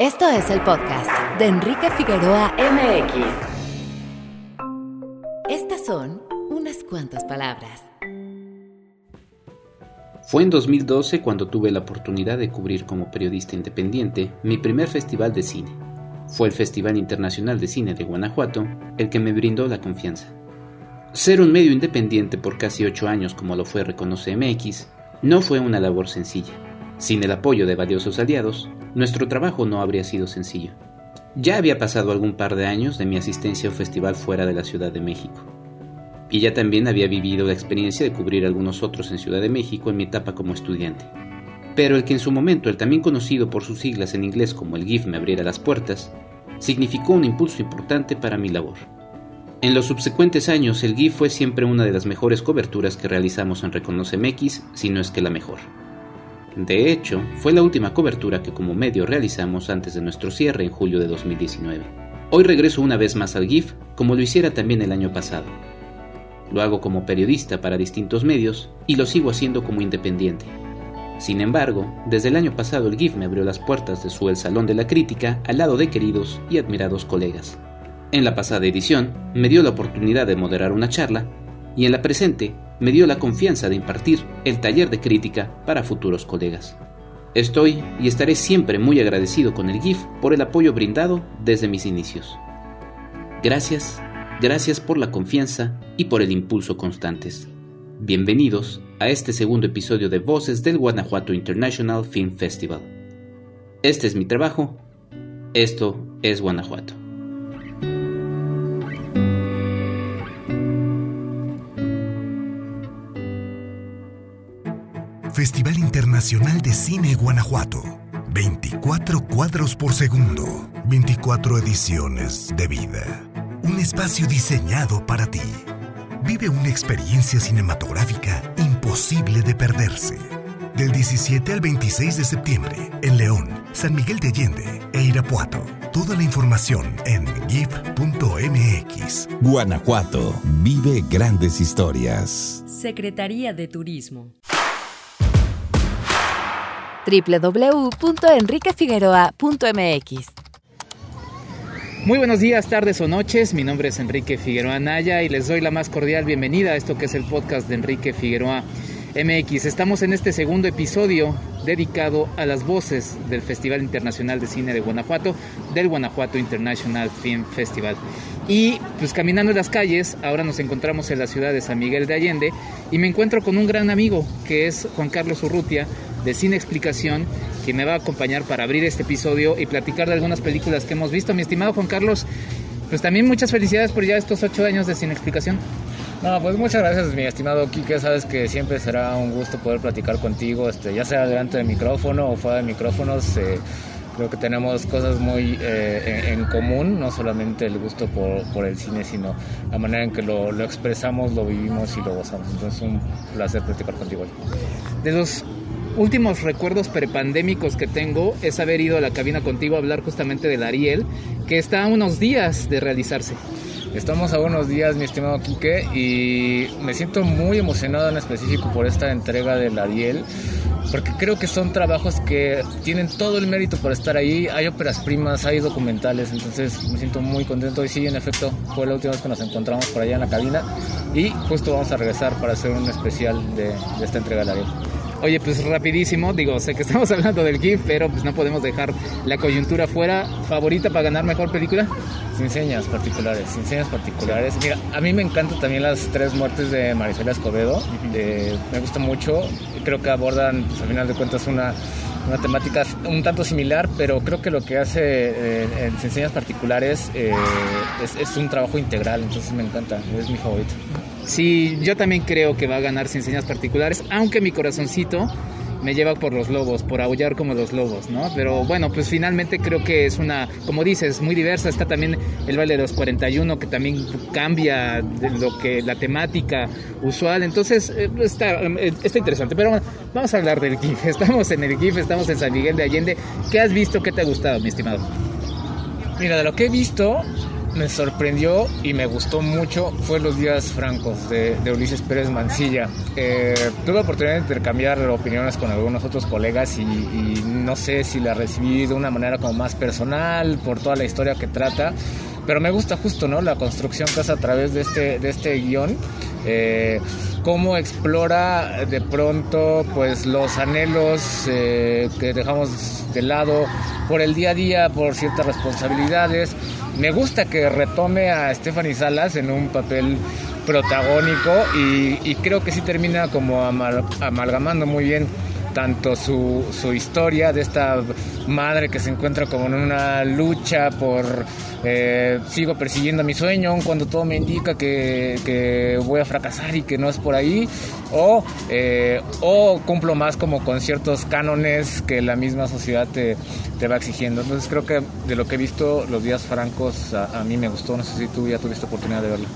Esto es el podcast de Enrique Figueroa MX. Estas son unas cuantas palabras. Fue en 2012 cuando tuve la oportunidad de cubrir como periodista independiente mi primer festival de cine. Fue el Festival Internacional de Cine de Guanajuato el que me brindó la confianza. Ser un medio independiente por casi ocho años como lo fue Reconoce MX no fue una labor sencilla. Sin el apoyo de valiosos aliados, nuestro trabajo no habría sido sencillo. Ya había pasado algún par de años de mi asistencia a un festival fuera de la Ciudad de México. Y ya también había vivido la experiencia de cubrir algunos otros en Ciudad de México en mi etapa como estudiante. Pero el que en su momento el también conocido por sus siglas en inglés como el GIF me abriera las puertas, significó un impulso importante para mi labor. En los subsecuentes años, el GIF fue siempre una de las mejores coberturas que realizamos en Reconoce MX, si no es que la mejor. De hecho, fue la última cobertura que como medio realizamos antes de nuestro cierre en julio de 2019. Hoy regreso una vez más al GIF, como lo hiciera también el año pasado. Lo hago como periodista para distintos medios y lo sigo haciendo como independiente. Sin embargo, desde el año pasado el GIF me abrió las puertas de su El Salón de la Crítica al lado de queridos y admirados colegas. En la pasada edición me dio la oportunidad de moderar una charla y en la presente me dio la confianza de impartir el taller de crítica para futuros colegas. Estoy y estaré siempre muy agradecido con el GIF por el apoyo brindado desde mis inicios. Gracias, gracias por la confianza y por el impulso constantes. Bienvenidos a este segundo episodio de Voces del Guanajuato International Film Festival. Este es mi trabajo, esto es Guanajuato. Festival Internacional de Cine Guanajuato. 24 cuadros por segundo, 24 ediciones de vida. Un espacio diseñado para ti. Vive una experiencia cinematográfica imposible de perderse. Del 17 al 26 de septiembre, en León, San Miguel de Allende e Irapuato. Toda la información en gif.mx. Guanajuato, vive grandes historias. Secretaría de Turismo www.enriquefigueroa.mx. Muy buenos días, tardes o noches. Mi nombre es Enrique Figueroa Naya y les doy la más cordial bienvenida a esto que es el podcast de Enrique Figueroa MX. Estamos en este segundo episodio dedicado a las voces del Festival Internacional de Cine de Guanajuato, del Guanajuato International Film Festival. Y pues caminando en las calles, ahora nos encontramos en la ciudad de San Miguel de Allende y me encuentro con un gran amigo que es Juan Carlos Urrutia de Cine Explicación, que me va a acompañar para abrir este episodio y platicar de algunas películas que hemos visto. Mi estimado Juan Carlos, pues también muchas felicidades por ya estos ocho años de Cine Explicación. No, pues muchas gracias, mi estimado Kike. Sabes que siempre será un gusto poder platicar contigo, este, ya sea delante del micrófono o fuera de micrófonos. Eh, creo que tenemos cosas muy eh, en, común, no solamente el gusto por, por, el cine, sino la manera en que lo, lo, expresamos, lo vivimos y lo gozamos. Entonces, un placer platicar contigo. De los últimos recuerdos prepandémicos que tengo es haber ido a la cabina contigo a hablar justamente del Ariel, que está a unos días de realizarse. Estamos a unos días, mi estimado Quique, y me siento muy emocionado en específico por esta entrega del Ariel, porque creo que son trabajos que tienen todo el mérito por estar ahí. Hay óperas primas, hay documentales, entonces me siento muy contento. Y sí, en efecto, fue la última vez que nos encontramos por allá en la cabina, y justo vamos a regresar para hacer un especial de, de esta entrega del Ariel. Oye, pues rapidísimo, digo, sé que estamos hablando del GIF, pero pues no podemos dejar la coyuntura fuera. ¿Favorita para ganar mejor película? Sin señas particulares, sin señas particulares. Mira, a mí me encantan también las tres muertes de Marisol Escobedo. Eh, me gusta mucho. Creo que abordan, pues, al final de cuentas, una, una temática un tanto similar, pero creo que lo que hace eh, en Sin señas particulares eh, es, un trabajo integral, entonces me encanta, es mi favorito. Sí, yo también creo que va a ganar sin señas particulares, aunque mi corazoncito me lleva por los lobos, por aullar como los lobos, ¿no? Pero bueno, pues finalmente creo que es una, como dices, muy diversa. Está también el baile de los 41, que también cambia de lo que la temática usual. Entonces, eh, está, eh, está interesante. Pero bueno, vamos a hablar del GIF. Estamos en el GIF, estamos en San Miguel de Allende. ¿Qué has visto? ¿Qué te ha gustado, mi estimado? Mira, de lo que he visto, me sorprendió y me gustó mucho fue Los Días Francos de, Ulises Pérez Mancilla. Eh, tuve oportunidad de intercambiar opiniones con algunos otros colegas y, no sé si la recibí de una manera como más personal por toda la historia que trata, pero me gusta justo ¿no? la construcción que hace a través de este, de este guion. Eh, cómo explora de pronto pues los anhelos eh, que dejamos de lado por el día a día, por ciertas responsabilidades. Me gusta que retome a Stephanie Salas en un papel protagónico y, creo que sí termina como amalgamando muy bien tanto su, su, historia de esta madre que se encuentra como en una lucha por eh, sigo persiguiendo mi sueño cuando todo me indica que, que, voy a fracasar y que no es por ahí o, eh, o cumplo más como con ciertos cánones que la misma sociedad te, te, va exigiendo. Entonces creo que de lo que he visto los días francos a, a mí me gustó. No sé si tú ya tuviste oportunidad de verla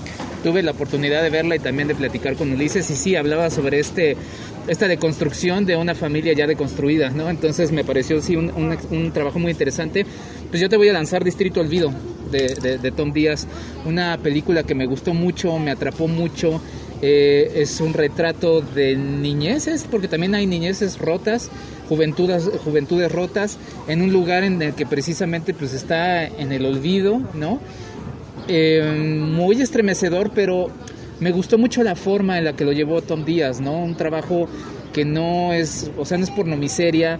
tuve la oportunidad de verla y también de platicar con Ulises y sí hablaba sobre este esta deconstrucción de una familia ya deconstruida, ¿no? Entonces me pareció sí un, un, trabajo muy interesante. Pues yo te voy a lanzar Distrito Olvido de, de, Tom Díaz, una película que me gustó mucho, me atrapó mucho. Eh, es un retrato de niñeces, porque también hay niñeces rotas, juventudes, juventudes rotas, en un lugar en el que precisamente pues está en el olvido, ¿no? Eh, muy estremecedor, pero me gustó mucho la forma en la que lo llevó Tom Díaz, ¿no? Un trabajo que no es, o sea, no es pornomiseria,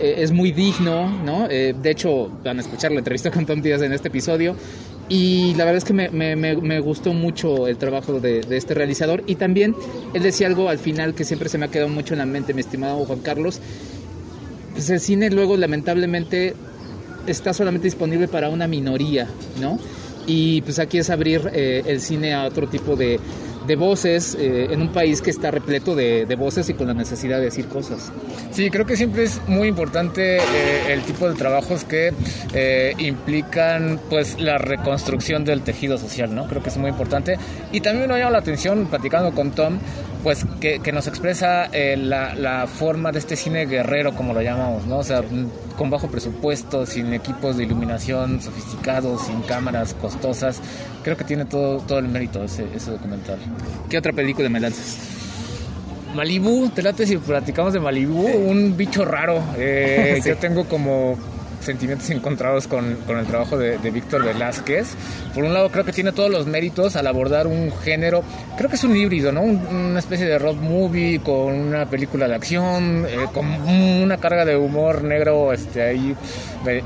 eh, es muy digno, ¿no? Eh, de hecho, van a escuchar la entrevista con Tom Díaz en este episodio. Y la verdad es que me, me, me, gustó mucho el trabajo de, de, este realizador. Y también él decía algo al final que siempre se me ha quedado mucho en la mente, mi estimado Juan Carlos. Pues el cine luego, lamentablemente, está solamente disponible para una minoría, ¿no? Y pues aquí es abrir eh, el cine a otro tipo de, de voces eh, en un país que está repleto de, de, voces y con la necesidad de decir cosas. Sí, creo que siempre es muy importante eh, el tipo de trabajos que implican pues la reconstrucción del tejido social, ¿no? Creo que es muy importante. Y también me llama la atención, platicando con Tom, pues que, que nos expresa la, la, forma de este cine guerrero, como lo llamamos, ¿no? O sea, con bajo presupuesto, sin equipos de iluminación sofisticados, sin cámaras costosas. Creo que tiene todo, todo el mérito ese, ese documental. ¿Qué otra película me lanzas? Malibu, te late si platicamos de Malibu, un bicho raro. Eh, Yo tengo como sentimientos encontrados con, con el trabajo de, Víctor Velázquez. Por un lado, creo que tiene todos los méritos al abordar un género, creo que es un híbrido, ¿no? una especie de road movie con una película de acción, eh, con una carga de humor negro este, ahí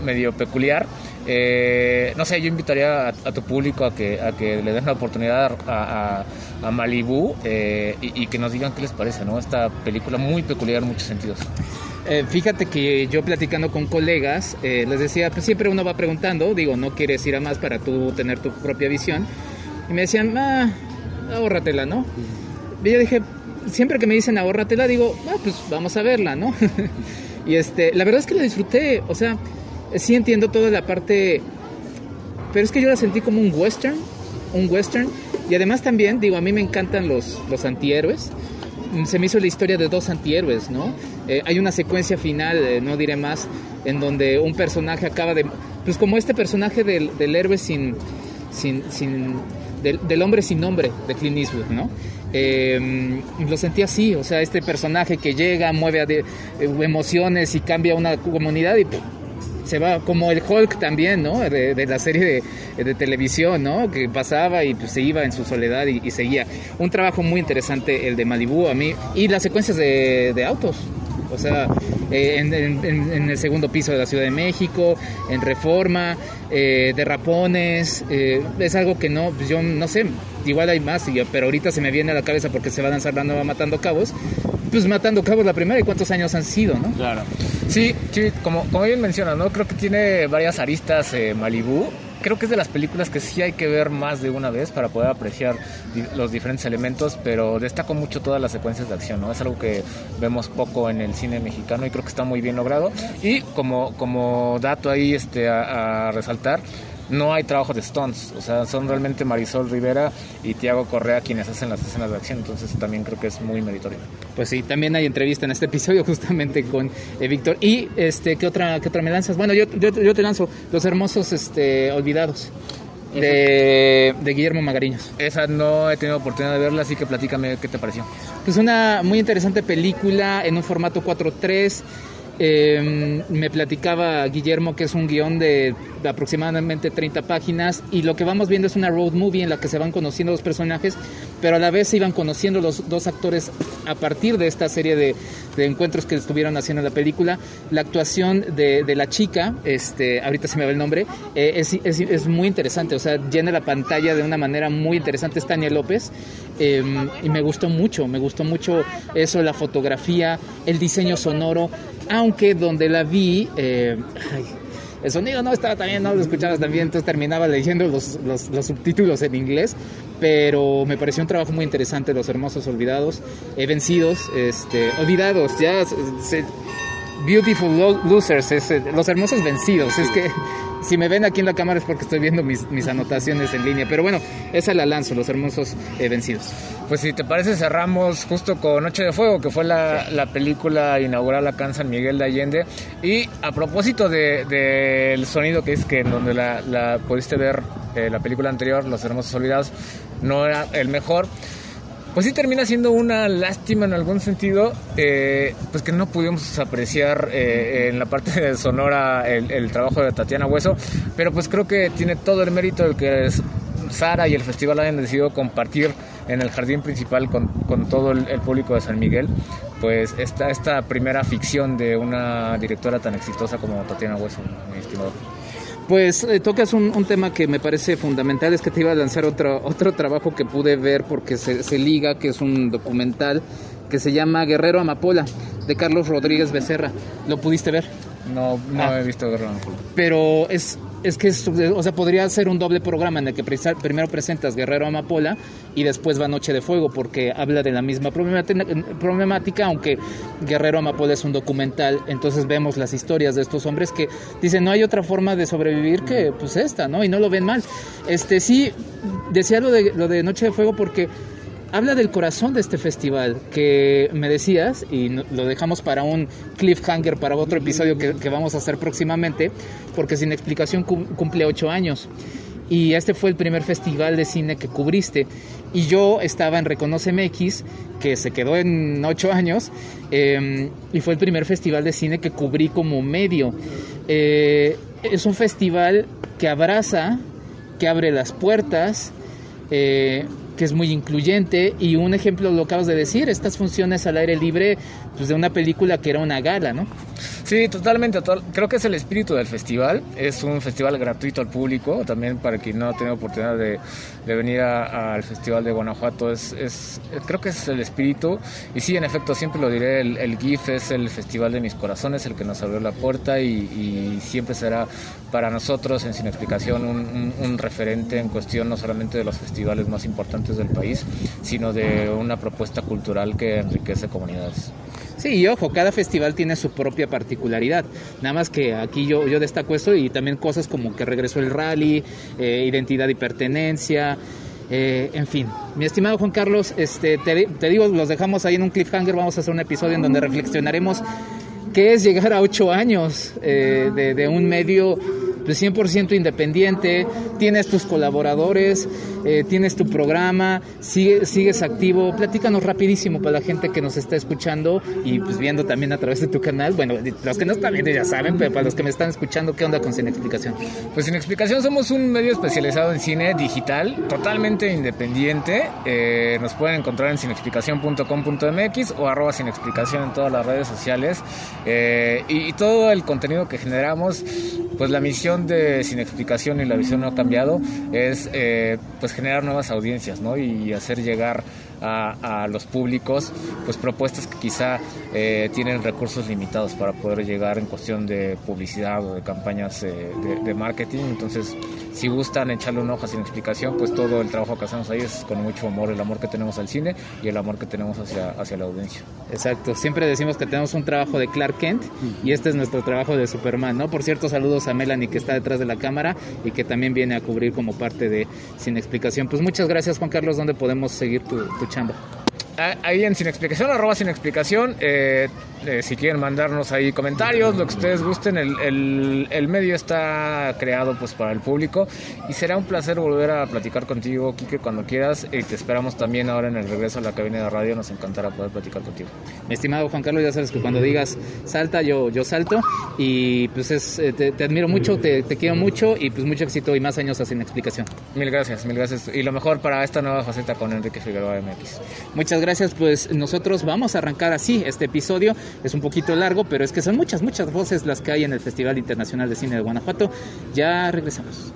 medio peculiar. Eh, no sé, yo invitaría a, tu público a que, a que le den la oportunidad a, a, Malibu eh, y, que nos digan qué les parece, ¿no? Esta película muy peculiar en muchos sentidos. Eh, fíjate que yo platicando con colegas, les decía, pues siempre uno va preguntando, digo, no quieres ir a más para tú tener tu propia visión. Y me decían, ah, ahórratela, ¿no? Y yo dije, siempre que me dicen ahórratela, digo, ah, pues vamos a verla, ¿no? y este, la verdad es que la disfruté, o sea, sí entiendo toda la parte, pero es que yo la sentí como un western, un western, y además también, digo, a mí me encantan los, los antihéroes, se me hizo la historia de dos antihéroes, ¿no? Eh, hay una secuencia final, eh, no diré más, en donde un personaje acaba de, pues como este personaje del, del héroe sin, sin, sin del, del, hombre sin nombre de Clint Eastwood, ¿no? Eh, lo sentí así, o sea, este personaje que llega, mueve de, emociones y cambia una comunidad y se va como el Hulk también, ¿no? De, la serie de, televisión, ¿no? Que pasaba y pues, se iba en su soledad y, seguía. Un trabajo muy interesante el de Malibu a mí y las secuencias de, autos. O sea, eh, en, el segundo piso de la Ciudad de México, en Reforma, eh, de Rapones, eh, es algo que no, pues yo no sé, igual hay más, pero ahorita se me viene a la cabeza porque se va a lanzar la nueva Matando Cabos, pues Matando Cabos la primera y cuántos años han sido, ¿no? Claro. Sí, sí como, como bien menciona, ¿no? Creo que tiene varias aristas eh, Malibu. Creo que es de las películas que sí hay que ver más de una vez para poder apreciar los diferentes elementos, pero destaco mucho todas las secuencias de acción, ¿no? Es algo que vemos poco en el cine mexicano y creo que está muy bien logrado. Y como, como dato ahí este, a resaltar, no hay trabajo de Stones, o sea, son realmente Marisol Rivera y Tiago Correa quienes hacen las escenas de acción, entonces también creo que es muy meritorio. Pues sí, también hay entrevista en este episodio justamente con eh, Víctor. Y este, ¿qué otra, qué otra me lanzas? Bueno, yo, yo, te lanzo Los Hermosos este, Olvidados. de, de Guillermo Magariños. Esa no he tenido oportunidad de verla, así que platícame qué te pareció. Es una muy interesante película en un formato 4.3. Eh, me platicaba Guillermo que es un guion de aproximadamente 30 páginas y lo que vamos viendo es una road movie en la que se van conociendo los personajes, pero a la vez se iban conociendo los dos actores a partir de esta serie de, encuentros que estuvieron haciendo en la película. La actuación de, la chica, este, ahorita se me va el nombre, eh, es, es, es, muy interesante, o sea, llena la pantalla de una manera muy interesante, es Tania López, eh, y me gustó mucho, me gustó mucho eso, la fotografía, el diseño sonoro, aunque donde la vi, eh, el sonido no estaba tan bien, no lo escuchabas tan bien, entonces terminaba leyendo los, los, los, subtítulos en inglés, pero me pareció un trabajo muy interesante, Los Hermosos Olvidados, eh, Vencidos, este, Olvidados, ya, se, Beautiful Losers, es, Los Hermosos Vencidos, es que si me ven aquí en la cámara es porque estoy viendo mis, mis anotaciones en línea, pero bueno, esa la lanzo, Los Hermosos eh, Vencidos. Pues si te parece cerramos justo con Noche de Fuego, que fue la, sí. la película inaugural acá en San Miguel de Allende. Y a propósito del de, de sonido que es que en donde la, la pudiste ver eh, la película anterior, Los Hermosos Olvidados, no era el mejor pues sí termina siendo una lástima en algún sentido, eh, pues que no pudimos apreciar eh, en la parte de sonora el, trabajo de Tatiana Hueso, pero pues creo que tiene todo el mérito el que es Sara y el festival hayan decidido compartir en el jardín principal con, con todo el, el, público de San Miguel, pues esta, esta primera ficción de una directora tan exitosa como Tatiana Hueso, mi estimado. Pues eh, tocas un, un, tema que me parece fundamental, es que te iba a lanzar otro, otro trabajo que pude ver porque se, se liga, que es un documental que se llama Guerrero Amapola, de Carlos Rodríguez Becerra. ¿Lo pudiste ver? No, no ah. he visto Guerrero Amapola. Pero es, es que, es, o sea, podría ser un doble programa en el que primero presentas Guerrero Amapola y después va Noche de Fuego, porque habla de la misma problemática, aunque Guerrero Amapola es un documental, entonces vemos las historias de estos hombres que dicen no hay otra forma de sobrevivir que pues esta, ¿no? Y no lo ven mal. Este sí, decía lo de, lo de Noche de Fuego porque habla del corazón de este festival que me decías y lo dejamos para un cliffhanger para otro episodio que, vamos a hacer próximamente porque sin explicación cumple ocho años. Y este fue el primer festival de cine que cubriste. Y yo estaba en Reconoce MX que se quedó en ocho años eh, y fue el primer festival de cine que cubrí como medio. Eh, es un festival que abraza que abre las puertas eh, que es muy incluyente y un ejemplo lo acabas de decir, estas funciones al aire libre pues de una película que era una gala, ¿no? Sí, totalmente, creo que es el espíritu del festival, es un festival gratuito al público, también para quien no ha tenido oportunidad de, de venir al Festival de Guanajuato, es, es, creo que es el espíritu y sí, en efecto, siempre lo diré, el, GIF es el festival de mis corazones, el que nos abrió la puerta y, siempre será para nosotros en Sin Explicación un referente en cuestión no solamente de los festivales más importantes del país, sino de una propuesta cultural que enriquece comunidades. Sí, y ojo, cada festival tiene su propia particularidad. Nada más que aquí yo, yo destaco eso y también cosas como que regresó el rally, eh, identidad y pertenencia. Eh, en fin, mi estimado Juan Carlos, este, te, te, digo, los dejamos ahí en un cliffhanger. Vamos a hacer un episodio en donde reflexionaremos qué es llegar a ocho años eh, de, de un medio pues 100% independiente, tienes tus colaboradores, eh, tienes tu programa, sigue, sigues activo. Platícanos rapidísimo para la gente que nos está escuchando y pues viendo también a través de tu canal. Bueno, los que no están viendo ya saben, pero para los que me están escuchando, ¿qué onda con Sin Explicación? Pues Sin Explicación somos un medio especializado en cine digital, totalmente independiente. Eh, nos pueden encontrar en sinexplicación.com.mx o arroba sin explicación en todas las redes sociales. Eh, y, y todo el contenido que generamos, pues la misión de Sin Explicación y la visión no ha cambiado es eh, pues generar nuevas audiencias ¿no? y hacer llegar a, a, los públicos pues propuestas que quizá eh, tienen recursos limitados para poder llegar en cuestión de publicidad o de campañas eh, de, de, marketing. Entonces si gustan echarle un ojo sin explicación pues todo el trabajo que hacemos ahí es con mucho amor el amor que tenemos al cine y el amor que tenemos hacia, hacia la audiencia. Exacto. Siempre decimos que tenemos un trabajo de Clark Kent y este es nuestro trabajo de Superman no por cierto saludos a Melanie que está detrás de la cámara y que también viene a cubrir como parte de sin explicación. Pues muchas gracias Juan Carlos. ¿dónde podemos seguir tu, tu 项目。Ahí en Sin Explicación, arroba Sin Explicación, eh, eh, si quieren mandarnos ahí comentarios, lo que ustedes gusten, el, el, medio está creado pues para el público y será un placer volver a platicar contigo, Kike, cuando quieras y te esperamos también ahora en el regreso a la cabina de radio, nos encantará poder platicar contigo. Mi estimado Juan Carlos, ya sabes que cuando digas salta, yo, yo salto y pues es, eh, te, admiro mucho, te, te, quiero mucho y pues mucho éxito y más años a Sin Explicación. Mil gracias, mil gracias y lo mejor para esta nueva faceta con Enrique Figueroa MX. Muchas gracias, pues nosotros vamos a arrancar así este episodio es un poquito largo, pero es que son muchas, muchas voces las que hay en el Festival Internacional de Cine de Guanajuato. Ya regresamos.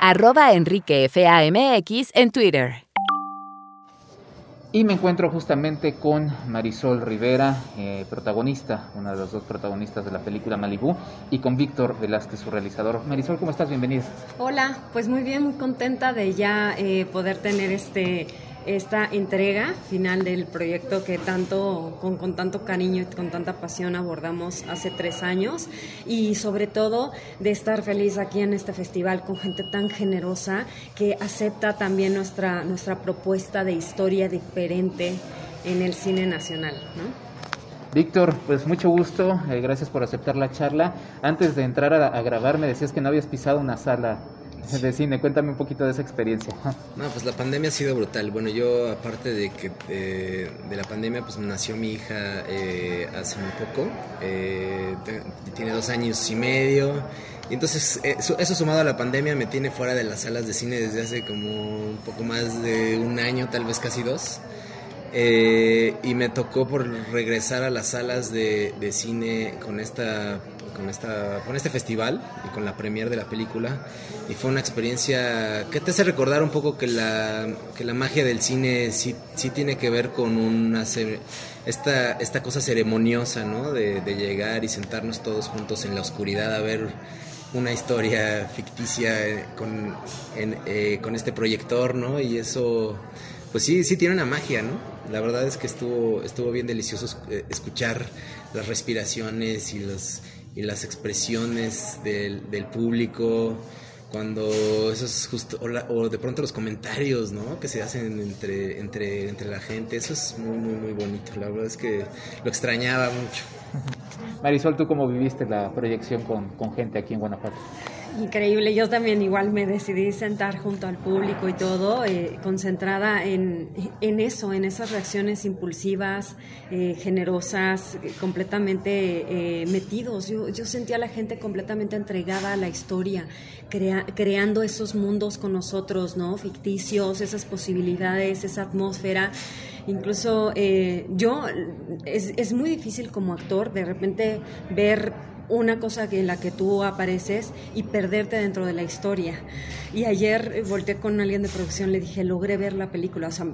Arroba Enrique FAMX en Twitter. Y me encuentro justamente con Marisol Rivera, eh, protagonista, una de las dos protagonistas de la película Malibú, y con Víctor Velázquez, su realizador. Marisol, ¿cómo estás? Bienvenida. Hola, pues muy bien, muy contenta de ya eh, poder tener este esta entrega final del proyecto que tanto, con, con, tanto cariño y con tanta pasión abordamos hace tres años y sobre todo de estar feliz aquí en este festival con gente tan generosa que acepta también nuestra, nuestra propuesta de historia diferente en el cine nacional. Víctor, pues mucho gusto, eh, gracias por aceptar la charla. Antes de entrar a, a grabar me decías que no habías pisado una sala de cine. Cuéntame un poquito de esa experiencia. No, pues la pandemia ha sido brutal. Bueno, yo aparte de que eh, de la pandemia, pues nació mi hija eh, hace muy poco. Eh, tiene dos años y medio. Y entonces eso, sumado a la pandemia me tiene fuera de las salas de cine desde hace como un poco más de un año, tal vez casi dos. y me tocó por regresar a las salas de, de cine con esta con, esta, con este festival y con la premiere de la película. Y fue una experiencia que te hace recordar un poco que la, que la magia del cine sí, sí tiene que ver con una, esta, esta cosa ceremoniosa, ¿no? De, llegar y sentarnos todos juntos en la oscuridad a ver una historia ficticia con, eh, con este proyector, ¿no? Y eso, pues sí, sí tiene una magia, ¿no? La verdad es que estuvo, estuvo bien delicioso eh, escuchar las respiraciones y los y las expresiones del, del público, cuando eso es justo, o, de pronto los comentarios, ¿no? Que se hacen entre, entre, entre la gente, eso es muy, muy, muy bonito, la verdad es que lo extrañaba mucho. Marisol, ¿tú cómo viviste la proyección con, con gente aquí en Guanajuato? Increíble, yo también igual me decidí sentar junto al público y todo, eh, concentrada en, en, eso, en esas reacciones impulsivas, eh, generosas, completamente eh, metidos. Yo, yo sentía a la gente completamente entregada a la historia, creando esos mundos con nosotros, ¿no? Ficticios, esas posibilidades, esa atmósfera. Incluso yo, es, es muy difícil como actor de repente ver una cosa en la que tú apareces y perderte dentro de la historia. Y ayer eh, volteé con alguien de producción, le dije, logré ver la película, o sea,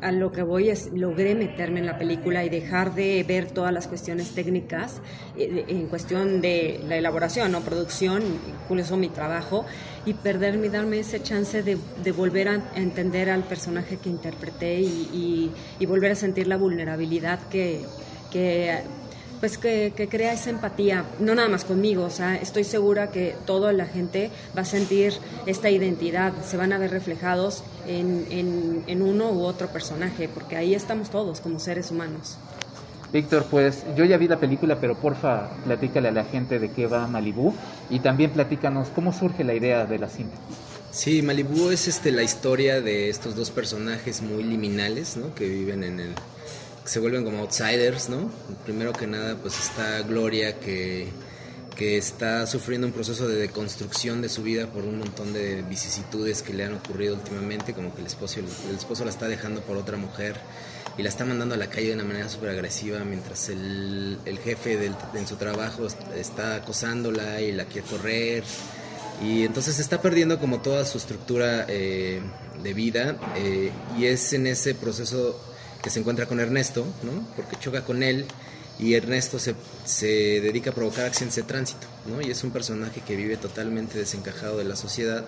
a lo que voy es, logré meterme en la película y dejar de ver todas las cuestiones técnicas eh, en cuestión de la elaboración o producción, incluso mi trabajo, y perderme y darme ese chance de, volver a entender al personaje que interpreté y, volver a sentir la vulnerabilidad que pues que, crea esa empatía, no nada más conmigo, o sea, estoy segura que toda la gente va a sentir esta identidad, se van a ver reflejados en, en, uno u otro personaje, porque ahí estamos todos como seres humanos. Víctor, pues yo ya vi la película, pero porfa, platícale a la gente de qué va Malibú y también platícanos cómo surge la idea de la cinta. Sí, Malibú es este, la historia de estos dos personajes muy liminales, ¿no? Que viven en el, se vuelven como outsiders, ¿no? Primero que nada, pues está Gloria que, que está sufriendo un proceso de deconstrucción de su vida por un montón de vicisitudes que le han ocurrido últimamente, como que el esposo, el esposo la está dejando por otra mujer y la está mandando a la calle de una manera súper agresiva, mientras el, el jefe del, en su trabajo está acosándola y la quiere correr. Y entonces está perdiendo como toda su estructura eh, de vida eh, y es en ese proceso que se encuentra con Ernesto, ¿no? Porque choca con él y Ernesto se, se, dedica a provocar accidentes de tránsito, ¿no? Y es un personaje que vive totalmente desencajado de la sociedad,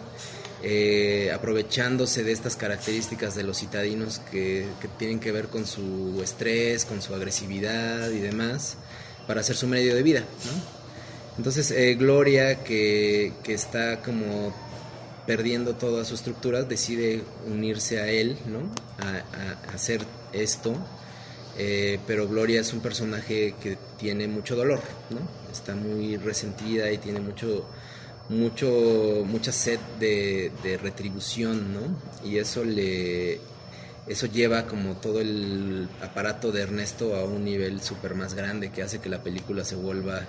eh, aprovechándose de estas características de los citadinos que, que, tienen que ver con su estrés, con su agresividad y demás, para hacer su medio de vida, ¿no? Entonces, eh, Gloria, que, que está como perdiendo toda su estructura, decide unirse a él, ¿no? A, hacer esto. Eh, pero Gloria es un personaje que tiene mucho dolor, ¿no? Está muy resentida y tiene mucho, mucho, mucha sed de, retribución, ¿no? Y eso le, eso lleva como todo el aparato de Ernesto a un nivel súper más grande que hace que la película se vuelva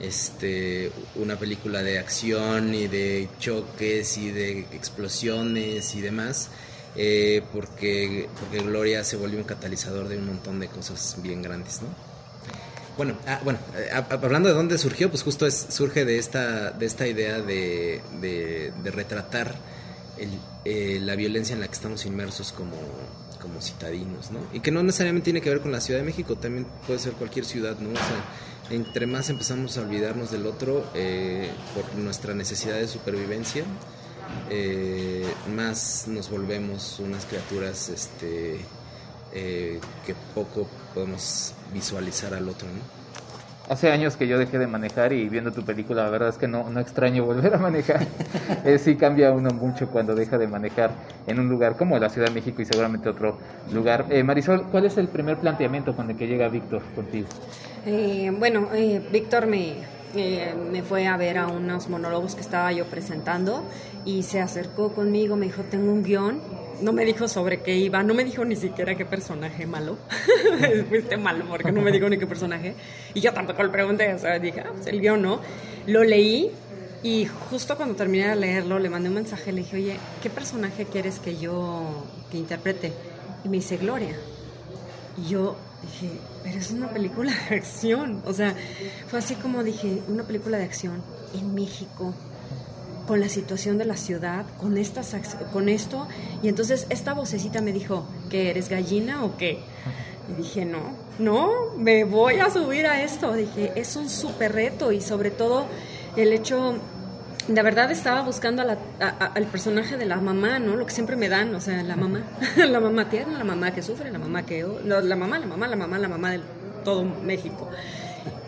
este, una película de acción y de choques y de explosiones y demás, eh, porque, porque Gloria se volvió un catalizador de un montón de cosas bien grandes, ¿no? Bueno, ah, bueno eh, hablando de dónde surgió, pues justo es, surge de esta, de esta idea de, de, retratar eh, la violencia en la que estamos inmersos como, como citadinos, ¿no? Y que no necesariamente tiene que ver con la Ciudad de México, también puede ser cualquier ciudad, ¿no? O sea, entre más empezamos a olvidarnos del otro eh, por nuestra necesidad de supervivencia, eh, más nos volvemos unas criaturas este, eh, que poco podemos visualizar al otro. ¿no? Hace años que yo dejé de manejar y viendo tu película, la verdad es que no, no extraño volver a manejar. eh, sí cambia uno mucho cuando deja de manejar en un lugar como la Ciudad de México y seguramente otro lugar. Eh, Marisol, ¿cuál es el primer planteamiento con el que llega Víctor contigo? Eh, bueno, eh, Víctor me, me fue a ver a unos monólogos que estaba yo presentando y se acercó conmigo, me dijo, tengo un guion no me dijo sobre qué iba, no me dijo ni siquiera qué personaje malo. Fuiste malo porque no me dijo ni qué personaje. Y yo tampoco le pregunté, o sea, dije, ah, pues el guion no. Lo leí y justo cuando terminé de leerlo le mandé un mensaje, le dije, oye, ¿qué personaje quieres que yo que interprete? Y me dice, Gloria. Y yo dije, pero es una película de acción. O sea, fue así como dije, una película de acción en México, con la situación de la ciudad, con, estas, con esto. Y entonces esta vocecita me dijo, ¿que eres gallina o qué? Y dije, no, no, me voy a subir a esto. Dije, es un súper reto y sobre todo el hecho, de verdad estaba buscando al personaje de la mamá, ¿no? Lo que siempre me dan, o sea, la mamá, la mamá tierna, la mamá que sufre, la mamá que... la mamá, la mamá, la mamá, la mamá de todo México.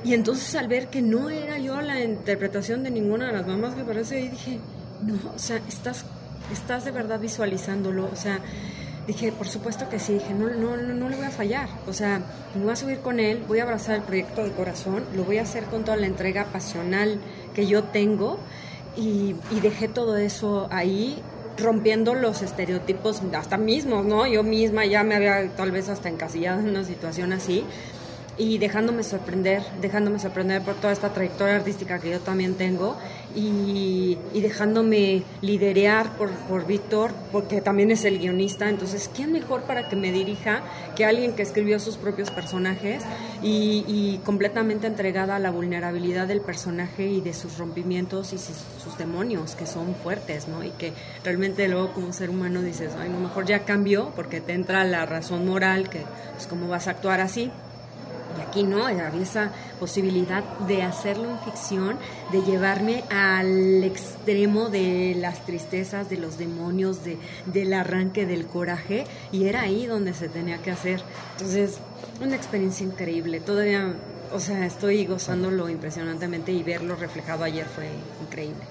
Y entonces al ver que no era yo la interpretación de ninguna de las mamás que parece, ahí dije, no, o sea, estás, estás de verdad visualizándolo, o sea, dije, por supuesto que sí, dije, no, no, no, no le voy a fallar, o sea, me voy a subir con él, voy a abrazar el proyecto de corazón, lo voy a hacer con toda la entrega pasional que yo tengo y, y dejé todo eso ahí rompiendo los estereotipos hasta mismos, ¿no? Yo misma ya me había tal vez hasta encasillado en una situación así y dejándome sorprender, dejándome sorprender por toda esta trayectoria artística que yo también tengo y, dejándome liderear por, por Víctor, porque también es el guionista, entonces, ¿quién mejor para que me dirija que alguien que escribió sus propios personajes y, completamente entregada a la vulnerabilidad del personaje y de sus rompimientos y sus, demonios, que son fuertes, ¿no? Y que realmente luego como ser humano dices, ay, no, mejor ya cambió, porque te entra la razón moral, que es pues, cómo vas a actuar así y aquí no, había esa posibilidad de hacerlo en ficción, de llevarme al extremo de las tristezas, de los demonios, de, del arranque del coraje, y era ahí donde se tenía que hacer. Entonces, una experiencia increíble. Todavía, o sea, estoy gozándolo impresionantemente y verlo reflejado ayer fue increíble.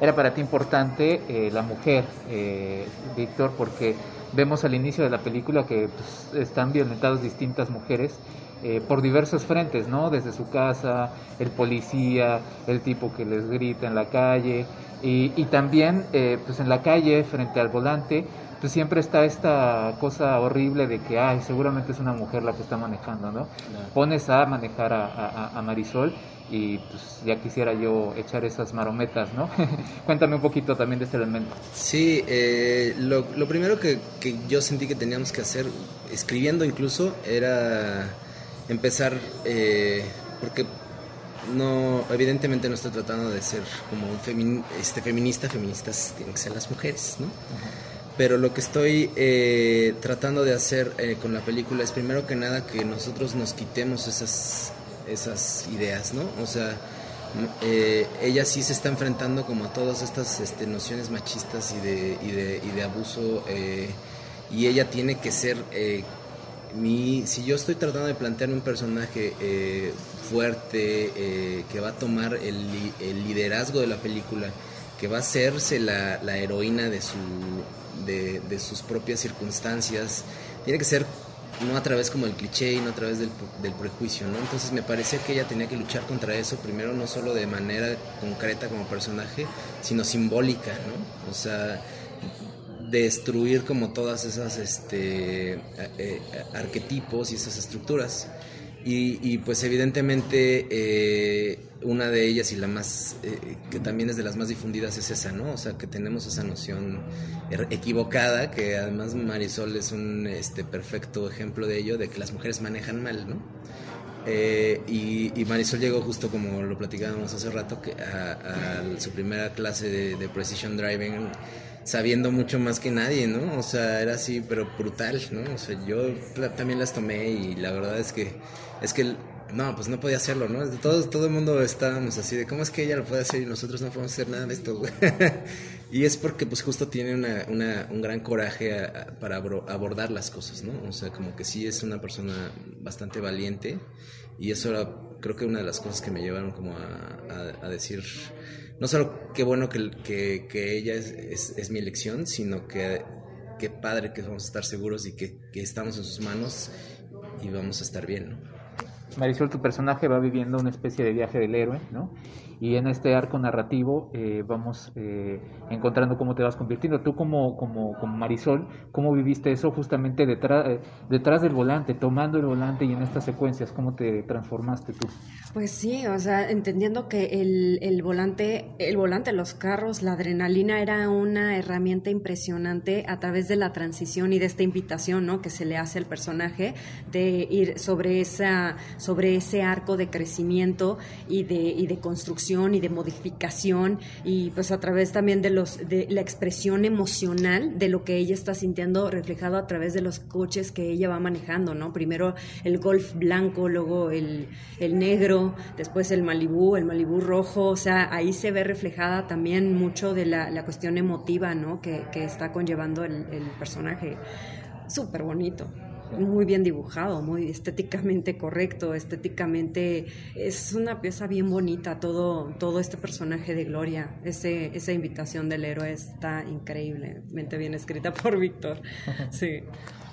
Era para ti importante eh, la mujer, eh, Víctor, porque vemos al inicio de la película que pues, están violentadas distintas mujeres eh, por diversos frentes, ¿no? Desde su casa, el policía, el tipo que les grita en la calle y, y también eh, pues en la calle frente al volante pues siempre está esta cosa horrible de que, ay, seguramente es una mujer la que está manejando, ¿no? Pones a manejar a, a, Marisol y pues ya quisiera yo echar esas marometas, ¿no? Cuéntame un poquito también de este elemento. Sí, eh, lo, lo, primero que, que yo sentí que teníamos que hacer, escribiendo incluso, era empezar, eh, porque no, evidentemente no estoy tratando de ser como un este, feminista, feministas tienen que ser las mujeres, ¿no? Pero lo que estoy eh, tratando de hacer eh, con la película es primero que nada que nosotros nos quitemos esas, esas ideas, ¿no? O sea, ella sí se está enfrentando como a todas estas este, nociones machistas y de, y de, y de abuso y ella tiene que ser mi, si yo estoy tratando de plantear un personaje eh, fuerte, eh, que va a tomar el, liderazgo de la película, que va a hacerse la, heroína de, su, de, sus propias circunstancias. Tiene que ser no a través como del cliché y no a través del, del, prejuicio, ¿no? Entonces me parecía que ella tenía que luchar contra eso, primero no solo de manera concreta como personaje, sino simbólica, ¿no? O sea, destruir como todas esas este, eh, eh, arquetipos y esas estructuras. Y, pues evidentemente eh, una de ellas y la más, que también es de las más difundidas es esa, ¿no? O sea, que tenemos esa noción er, equivocada, que además Marisol es un este, perfecto ejemplo de ello, de que las mujeres manejan mal, ¿no? Y, Marisol llegó justo como lo platicábamos hace rato, a, su primera clase de Precision Driving sabiendo mucho más que nadie, ¿no? O sea, era así, pero brutal, ¿no? O sea, yo también las tomé y la verdad es que, es que, no, pues no podía hacerlo, ¿no? Todo, todo el mundo estábamos así de, ¿cómo es que ella lo puede hacer y nosotros no podemos hacer nada de esto, güey? y es porque, pues justo tiene una, una, un gran coraje a, a, para abordar las cosas, ¿no? O sea, como que sí es una persona bastante valiente y eso era, creo que una de las cosas que me llevaron como a, a decir no solo qué bueno que, que, ella es, es, es, mi elección, sino que qué padre que vamos a estar seguros y que, que, estamos en sus manos y vamos a estar bien, ¿no? Marisol, tu personaje va viviendo una especie de viaje del héroe, ¿no? Y en este arco narrativo eh, vamos eh, encontrando cómo te vas convirtiendo. Tú como, como, como Marisol, ¿cómo viviste eso justamente detrás, eh, detrás del volante, tomando el volante y en estas secuencias? ¿Cómo te transformaste tú? Pues sí, o sea, entendiendo que el, el volante, el volante, los carros, la adrenalina era una herramienta impresionante a través de la transición y de esta invitación, ¿no? Que se le hace al personaje de ir sobre esa, sobre ese arco de crecimiento y de, y de construcción y de modificación y pues a través también de los de la expresión emocional de lo que ella está sintiendo reflejado a través de los coches que ella va manejando, ¿no? Primero el Golf blanco, luego el, el negro, después el Malibú, el Malibú rojo, o sea, ahí se ve reflejada también mucho de la, la cuestión emotiva, ¿no? Que, que está conllevando el, el personaje. Súper bonito muy bien dibujado, muy estéticamente correcto, estéticamente es una pieza bien bonita, todo, todo este personaje de Gloria, ese, esa invitación del héroe está increíblemente bien escrita por Víctor. Sí.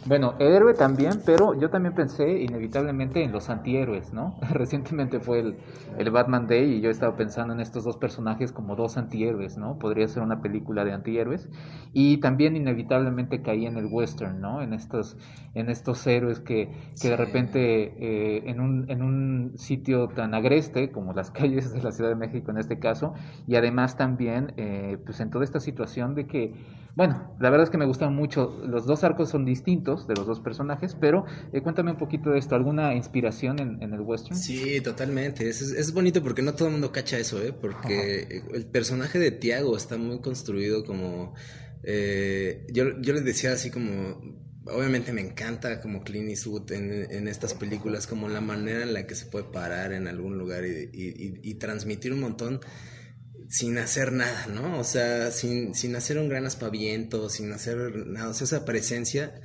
Bueno, héroe también, pero yo también pensé inevitablemente en los antihéroes, ¿no? Recientemente fue el, el, Batman Day y yo estaba pensando en estos dos personajes como dos antihéroes, ¿no? Podría ser una película de antihéroes. Y también inevitablemente caí en el western, ¿no? En estos, en estos héroes que, que sí. de repente eh, en, un, en un sitio tan agreste como las calles de la Ciudad de México en este caso, y además también eh, pues en toda esta situación de que, bueno, la verdad es que me gustan mucho, los dos arcos son distintos de los dos personajes, pero eh, cuéntame un poquito de esto, ¿alguna inspiración en, en el western? Sí, totalmente, es, es, bonito porque no todo el mundo cacha eso, ¿eh? porque Ajá. el personaje de Tiago está muy construido como... Eh, yo, yo les decía así como obviamente me encanta como Clint Eastwood en, en, estas películas, como la manera en la que se puede parar en algún lugar y, y, y, y, transmitir un montón sin hacer nada, ¿no? O sea, sin, sin hacer un gran aspaviento, sin hacer nada, o sea, esa presencia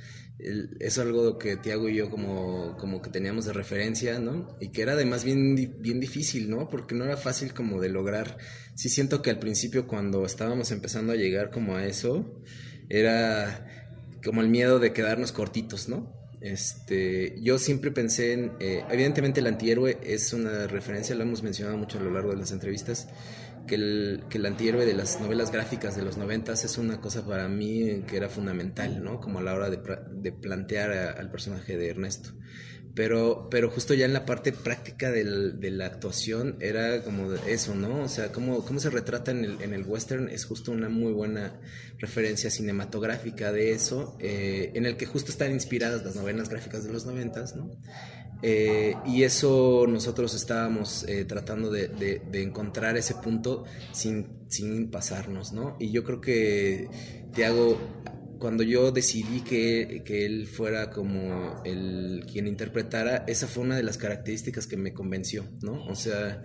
es algo que Tiago y yo como, como que teníamos de referencia, ¿no? Y que era además bien, bien difícil, ¿no? Porque no era fácil como de lograr. Sí siento que al principio cuando estábamos empezando a llegar como a eso, era como el miedo de quedarnos cortitos, ¿no? Este, yo siempre pensé en, eh, evidentemente el antihéroe es una referencia, lo hemos mencionado mucho a lo largo de las entrevistas, que el, que el antihéroe de las novelas gráficas de los noventas es una cosa para mí que era fundamental, ¿no? Como a la hora de, de plantear al personaje de Ernesto. Pero, pero justo ya en la parte práctica del, de la actuación era como eso, ¿no? O sea, cómo, cómo se retrata en el, en el western es justo una muy buena referencia cinematográfica de eso, eh, en el que justo están inspiradas las novelas gráficas de los noventas, ¿no? Eh, y eso nosotros estábamos eh, tratando de, encontrar ese punto sin, sin pasarnos, ¿no? Y yo creo que Tiago cuando yo decidí que, que, él fuera como el quien interpretara, esa fue una de las características que me convenció, ¿no? O sea,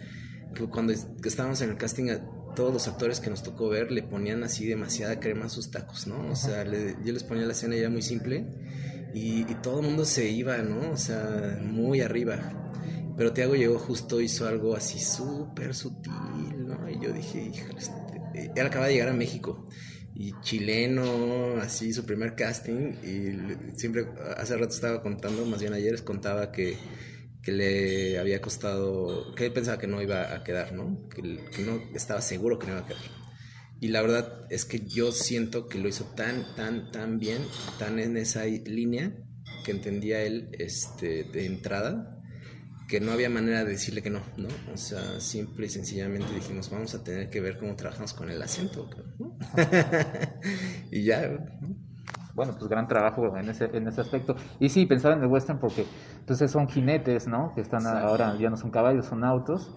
cuando estábamos en el casting, todos los actores que nos tocó ver le ponían así demasiada crema a sus tacos, ¿no? O sea, le, yo les ponía la escena ya muy simple y, y todo el mundo se iba, ¿no? O sea, muy arriba. Pero Tiago llegó justo, hizo algo así súper sutil, ¿no? Y yo dije, híjole, este él acaba de llegar a México y chileno, así su primer casting y siempre, hace rato estaba contando, más bien ayer les contaba que, que le había costado, que él pensaba que no iba a quedar, ¿no? Que, que no estaba seguro que no iba a quedar. Y la verdad es que yo siento que lo hizo tan, tan, tan bien, tan en esa línea que entendía él este, de entrada, que no había manera de decirle que no, ¿no? O sea, simple y sencillamente dijimos, vamos a tener que ver cómo trabajamos con el acento, ¿no? y ya, Bueno, pues gran trabajo en ese, en ese aspecto. Y sí, pensaba en el western porque entonces son jinetes, ¿no? Que están ahora, ya no son caballos, son autos.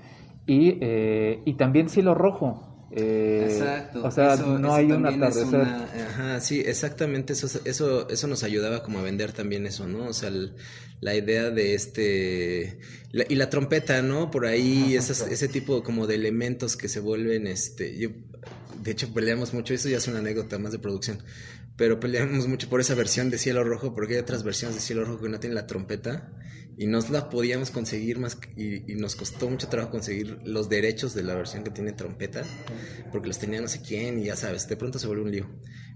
Y, eh, y también cielo rojo, eh, Exacto. O sea, no hay un atardecer. Ajá, sí, exactamente. Eso, eso, eso nos ayudaba como a vender también eso, ¿no? O sea, la idea de este. y la trompeta, ¿no? Por ahí, ese tipo como de elementos que se vuelven. este yo, De hecho, peleamos mucho. Eso ya es una anécdota más de producción. Pero peleamos mucho por esa versión de Cielo Rojo, porque hay otras versiones de Cielo Rojo que no tienen la trompeta y no la podíamos conseguir más y, nos costó mucho trabajo conseguir los derechos de la versión que tiene trompeta porque los tenía no sé quién y ya sabes, de pronto se volvió un lío.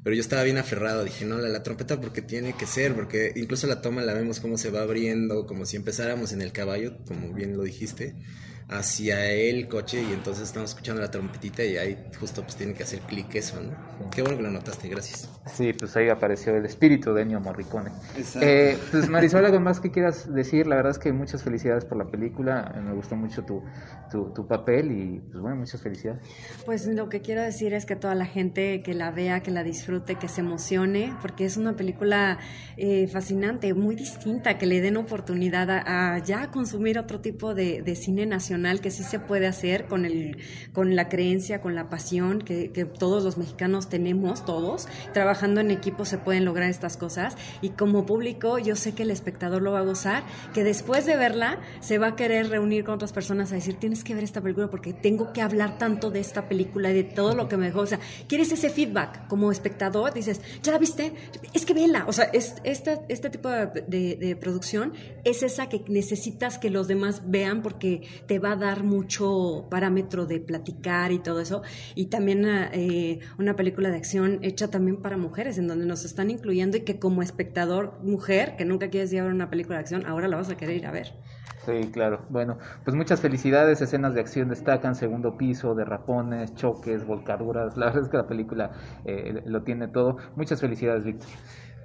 Pero yo estaba bien aferrado, dije, no, la, la trompeta porque tiene que ser, porque incluso la toma la vemos como se va abriendo, como si empezáramos en el caballo, como bien lo dijiste hacia el coche y entonces estamos escuchando la trompetita y ahí justo pues tiene que hacer clic eso, ¿no? Qué bueno que lo notaste, gracias. Sí, pues ahí apareció el espíritu de Ennio Morricone. Eh, pues Marisol, algo más que quieras decir, la verdad es que muchas felicidades por la película, me gustó mucho tu, tu, papel y pues bueno, muchas felicidades. Pues lo que quiero decir es que toda la gente que la vea, que la disfrute, que se emocione, porque es una película eh, fascinante, muy distinta, que le den oportunidad a, ya consumir otro tipo de, de cine nacional que sí se puede hacer con, el, con la creencia, con la pasión que, todos los mexicanos tenemos, todos. Trabajando en equipo se pueden lograr estas cosas y como público yo sé que el espectador lo va a gozar, que después de verla se va a querer reunir con otras personas a decir, tienes que ver esta película porque tengo que hablar tanto de esta película y de todo lo que me dejó. O sea, quieres ese feedback como espectador, dices, ¿ya la viste? Es que vela. O sea, es, este, este tipo de, de producción es esa que necesitas que los demás vean porque te va a dar mucho parámetro de platicar y todo eso. Y también eh, una película de acción hecha también para mujeres, en donde nos están incluyendo y que como espectador mujer, que nunca quieres ir a ver una película de acción, ahora la vas a querer ir a ver. Sí, claro. Bueno, pues muchas felicidades. Escenas de acción destacan, segundo piso, derrapones, choques, volcaduras. La verdad es que la película eh, lo tiene todo. Muchas felicidades, Víctor.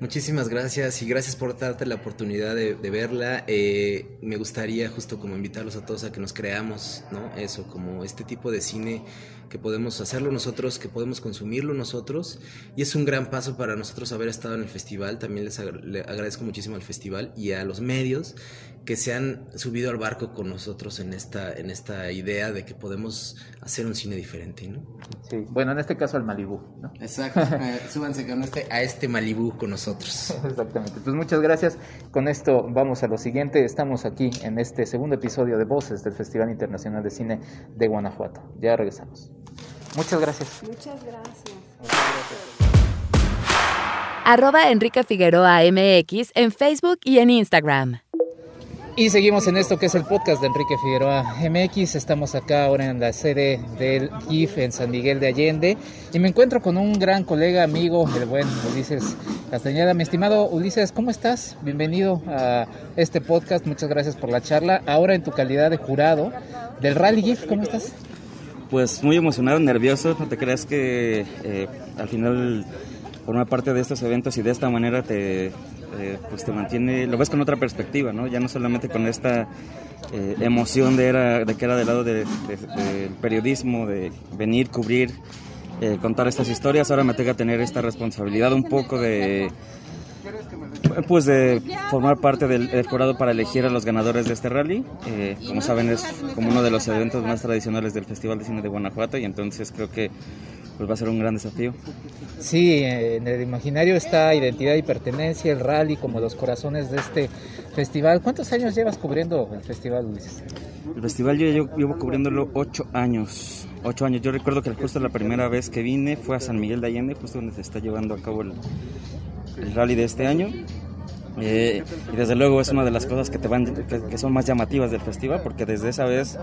Muchísimas gracias y gracias por darte la oportunidad de, verla. Eh, me gustaría justo como invitarlos a todos a que nos creamos, ¿no? Eso, como este tipo de cine que podemos hacerlo nosotros, que podemos consumirlo nosotros. Y es un gran paso para nosotros haber estado en el festival. También les agradezco muchísimo al festival y a los medios que se han subido al barco con nosotros en esta, en esta idea de que podemos hacer un cine diferente, ¿no? Sí, bueno, en este caso al Malibú, ¿no? Exacto, eh, súbanse con este, a este Malibú con nosotros. Exactamente, pues muchas gracias. Con esto vamos a lo siguiente. Estamos aquí en este segundo episodio de Voces del Festival Internacional de Cine de Guanajuato. Ya regresamos. Muchas gracias. Muchas gracias. Arroba Enrique Figueroa MX en Facebook y en Instagram. Y seguimos en esto que es el podcast de Enrique Figueroa MX. Estamos acá ahora en la sede del GIF en San Miguel de Allende y me encuentro con un gran colega, amigo, el buen Ulises Castañeda. Mi estimado Ulises, ¿cómo estás? Bienvenido a este podcast. Muchas gracias por la charla. Ahora en tu calidad de jurado del Rally GIF, ¿cómo estás? Pues muy emocionado, nervioso. No te creas que eh, al final formar parte de estos eventos y de esta manera te eh, pues te mantiene, lo ves con otra perspectiva, ¿no? Ya no solamente con esta eh, emoción de, era, de que era del lado del periodismo, de venir, cubrir, eh, contar estas historias, ahora me toca tener esta responsabilidad un poco de pues de formar parte del, jurado para elegir a los ganadores de este rally. como saben es como uno de los eventos más tradicionales del Festival de Cine de Guanajuato y entonces creo que pues va a ser un gran desafío. Sí, en el imaginario está identidad y pertenencia, el rally como los corazones de este festival. ¿Cuántos años llevas cubriendo el festival, Luis? El festival yo llevo, cubriéndolo ocho años. Ocho años. Yo recuerdo que justo la primera vez que vine fue a San Miguel de Allende, justo donde se está llevando a cabo el, el rally de este año. Eh, y desde luego es una de las cosas que te van que, son más llamativas del festival porque desde esa vez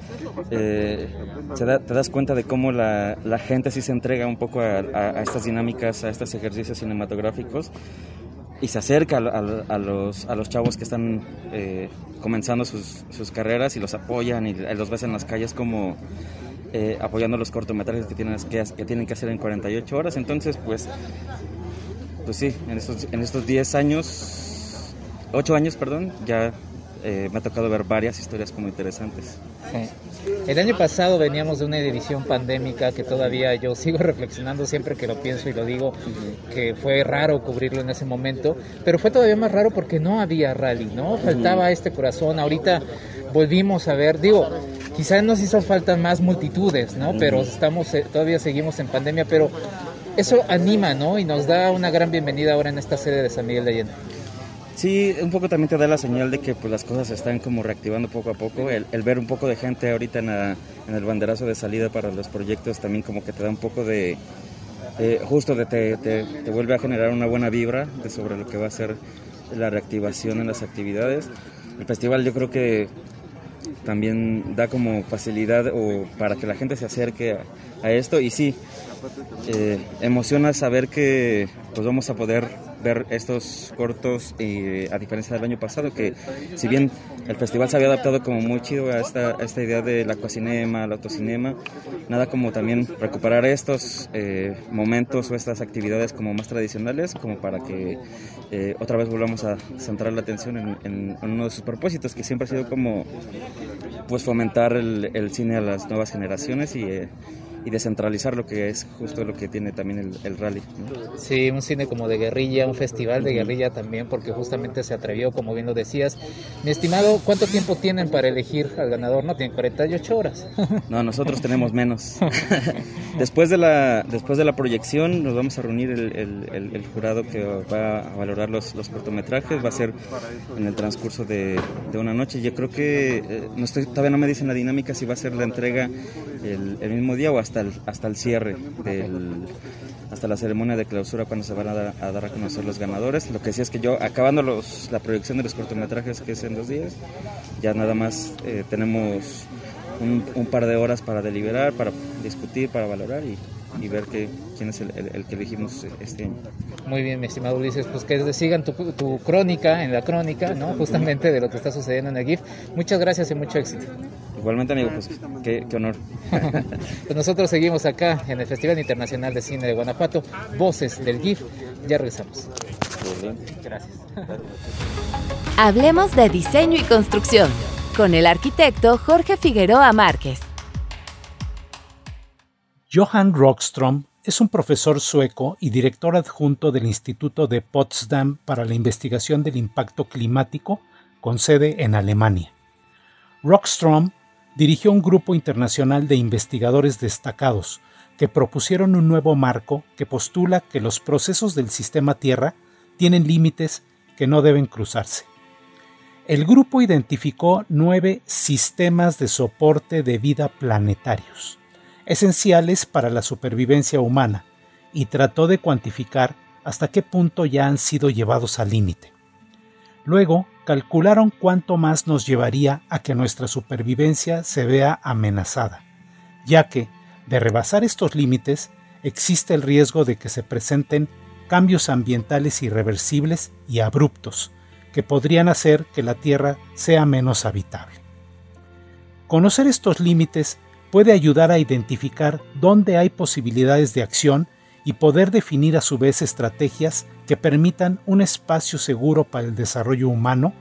eh, te das cuenta de cómo la, la, gente sí se entrega un poco a, estas dinámicas a estos ejercicios cinematográficos y se acerca a, los, a los chavos que están eh, comenzando sus, sus, carreras y los apoyan y los ves en las calles como apoyando los cortometrajes que tienen que, que tienen que hacer en 48 horas entonces pues pues sí en estos en estos 10 años ocho años, perdón, ya eh, me ha tocado ver varias historias como interesantes. El año pasado veníamos de una edición pandémica que todavía yo sigo reflexionando siempre que lo pienso y lo digo, que fue raro cubrirlo en ese momento, pero fue todavía más raro porque no había rally, ¿no? Faltaba este corazón, ahorita volvimos a ver, digo, quizás nos hizo falta más multitudes, ¿no? Pero estamos, eh, todavía seguimos en pandemia, pero eso anima, ¿no? Y nos da una gran bienvenida ahora en esta sede de San Miguel de Allende. Sí, un poco también te da la señal de que pues, las cosas se están como reactivando poco a poco. El, ver un poco de gente ahorita en, el banderazo de salida para los proyectos también como que te da un poco de... Justo de te, te, vuelve a generar una buena vibra de sobre lo que va a ser la reactivación en las actividades. El festival yo creo que también da como facilidad o para que la gente se acerque a, esto y sí, eh, emociona saber que pues vamos a poder ver estos cortos y a diferencia del año pasado que si bien el festival se había adaptado como muy chido a esta, esta idea del acuacinema, el autocinema, nada como también recuperar estos eh, momentos o estas actividades como más tradicionales como para que eh, otra vez volvamos a centrar la atención en, uno de sus propósitos que siempre ha sido como pues fomentar el, el cine a las nuevas generaciones y eh, y descentralizar lo que es justo lo que tiene también el, rally. Sí, un cine como de guerrilla, un festival de guerrilla también, porque justamente se atrevió, como bien lo decías. Mi estimado, ¿cuánto tiempo tienen para elegir al ganador? No, tienen 48 horas. No, nosotros tenemos menos. después, de la, después de la proyección nos vamos a reunir el, jurado que va a valorar los, los, cortometrajes, va a ser en el transcurso de, de una noche. Yo creo que, eh, no estoy, todavía no me dicen la dinámica si va a ser la entrega el mismo día o hasta hasta el, cierre, hasta la ceremonia de clausura cuando se van a dar, a conocer los ganadores. Lo que sí es que yo, acabando la proyección de los cortometrajes, que es en dos días, ya nada más eh, tenemos un, par de horas para deliberar, para discutir, para valorar y, ver que, quién es el, que elegimos este año. Muy bien, mi estimado Ulises, pues que sigan tu, tu crónica, en la crónica, ¿no? justamente de lo que está sucediendo en el GIF. Muchas gracias y mucho éxito. Igualmente, amigo, pues qué, honor. pues nosotros seguimos acá en el Festival Internacional de Cine de Guanajuato, Voces del GIF. Ya regresamos. Gracias. Hablemos de diseño y construcción con el arquitecto Jorge Figueroa Márquez. Johan Rockström es un profesor sueco y director adjunto del Instituto de Potsdam para la investigación del impacto climático con sede en Alemania. Rockstrom dirigió un grupo internacional de investigadores destacados que propusieron un nuevo marco que postula que los procesos del sistema Tierra tienen límites que no deben cruzarse. El grupo identificó nueve sistemas de soporte de vida planetarios, esenciales para la supervivencia humana, y trató de cuantificar hasta qué punto ya han sido llevados al límite. Luego, calcularon cuánto más nos llevaría a que nuestra supervivencia se vea amenazada, ya que, de rebasar estos límites, existe el riesgo de que se presenten cambios ambientales irreversibles y abruptos, que podrían hacer que la Tierra sea menos habitable. Conocer estos límites puede ayudar a identificar dónde hay posibilidades de acción y poder definir a su vez estrategias que permitan un espacio seguro para el desarrollo humano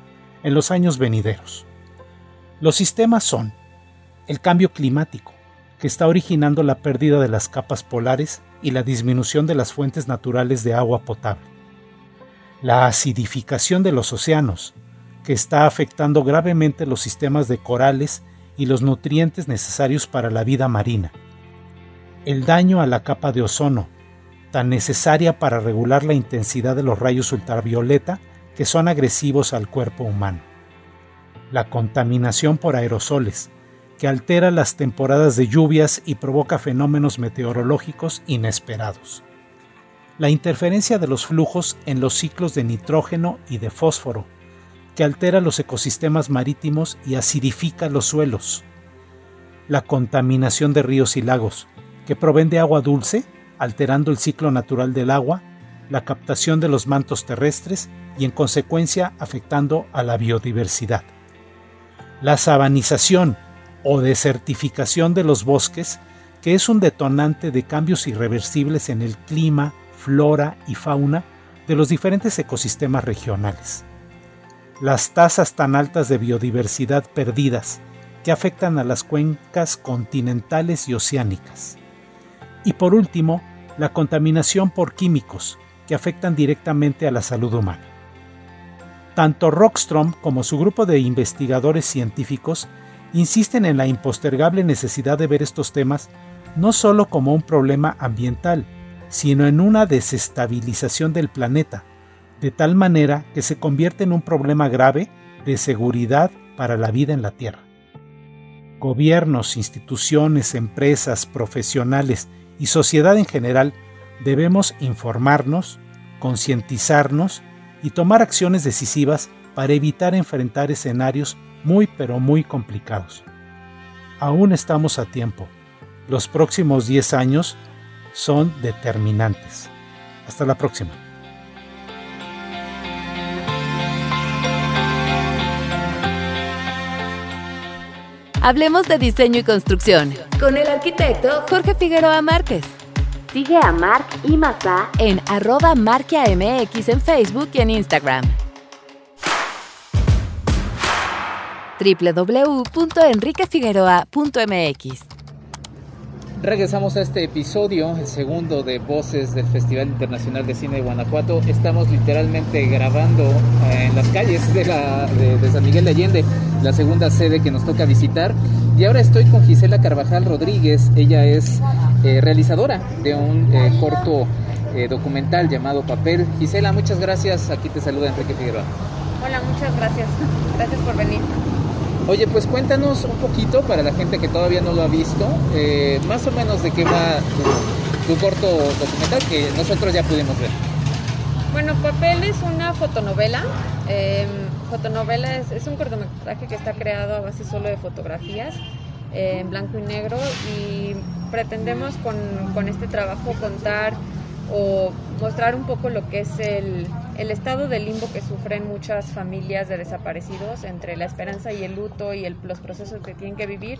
en los años venideros. Los sistemas son el cambio climático, que está originando la pérdida de las capas polares y la disminución de las fuentes naturales de agua potable. La acidificación de los océanos, que está afectando gravemente los sistemas de corales y los nutrientes necesarios para la vida marina. El daño a la capa de ozono, tan necesaria para regular la intensidad de los rayos ultravioleta que son agresivos al cuerpo humano. La contaminación por aerosoles, que altera las temporadas de lluvias y provoca fenómenos meteorológicos inesperados. la interferencia de los flujos en los ciclos de nitrógeno y de fósforo, que altera los ecosistemas marítimos y acidifica los suelos, la contaminación de ríos y lagos, que proveen de agua dulce, alterando el ciclo natural del agua, la captación de los mantos terrestres y en consecuencia afectando a la biodiversidad. La sabanización o desertificación de los bosques, que es un detonante de cambios irreversibles en el clima, flora y fauna de los diferentes ecosistemas regionales. Las tasas tan altas de biodiversidad perdidas que afectan a las cuencas continentales y oceánicas. Y por último, la contaminación por químicos que afectan directamente a la salud humana. Tanto Rockstrom como su grupo de investigadores científicos insisten en la impostergable necesidad de ver estos temas no solo como un problema ambiental, sino en una desestabilización del planeta, de tal manera que se convierte en un problema grave de seguridad para la vida en la Tierra. Gobiernos, instituciones, empresas, profesionales y sociedad en general debemos informarnos, concientizarnos y tomar acciones decisivas para evitar enfrentar escenarios muy pero muy complicados. Aún estamos a tiempo. Los próximos 10 años son determinantes. Hasta la próxima. Hablemos de diseño y construcción con el arquitecto Jorge Figueroa Márquez. Sigue a Marc y Mazá en arroba marquiamx en Facebook y en Instagram. www.enriquefigueroa.mx Regresamos a este episodio, el segundo de Voces del Festival Internacional de Cine de Guanajuato. Estamos literalmente grabando eh, en las calles de, San Miguel de Allende, la segunda sede que nos toca visitar. Y ahora estoy con Gisela Carvajal Rodríguez. Ella es eh, realizadora de un eh, corto documental llamado Papel. Gisela, muchas gracias. Aquí te saluda Enrique Figueroa. Hola, muchas gracias. Gracias por venir. Oye, pues cuéntanos un poquito para la gente que todavía no lo ha visto, eh, más o menos de qué va tu, corto documental que nosotros ya pudimos ver. Bueno, Papel es una fotonovela. Em, fotonovela es, un cortometraje que está creado a base solo de fotografías eh, en blanco y negro y pretendemos con, con este trabajo contar o mostrar un poco lo que es el, el, estado de limbo que sufren muchas familias de desaparecidos entre la esperanza y el luto y el, los procesos que tienen que vivir,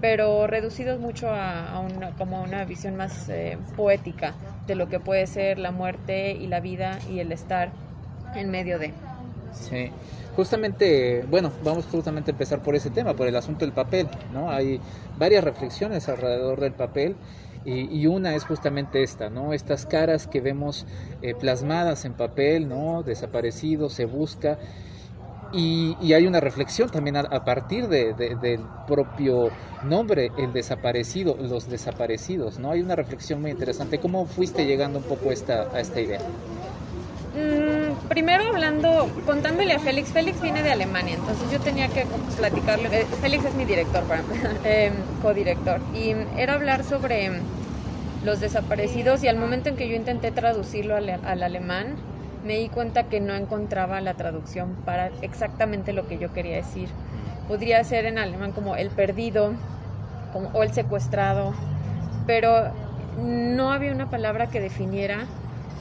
pero reducidos mucho a, una, como una visión más eh, poética de lo que puede ser la muerte y la vida y el estar en medio de. Sí, justamente, bueno, vamos justamente a empezar por ese tema, por el asunto del papel, ¿no? Hay varias reflexiones alrededor del papel y, una es justamente esta, ¿no? Estas caras que vemos eh, plasmadas en papel, ¿no? Desaparecido, se busca. Y, hay una reflexión también a, partir de, del propio nombre, el desaparecido, los desaparecidos, ¿no? Hay una reflexión muy interesante. ¿Cómo fuiste llegando un poco esta, a esta idea? Mm, primero hablando, contándole a Félix, Félix viene de Alemania, entonces yo tenía que platicarle, eh, Félix es mi director, eh, codirector, y era hablar sobre los desaparecidos y al momento en que yo intenté traducirlo al, alemán, me di cuenta que no encontraba la traducción para exactamente lo que yo quería decir. Podría ser en alemán como el perdido como, o el secuestrado, pero no había una palabra que definiera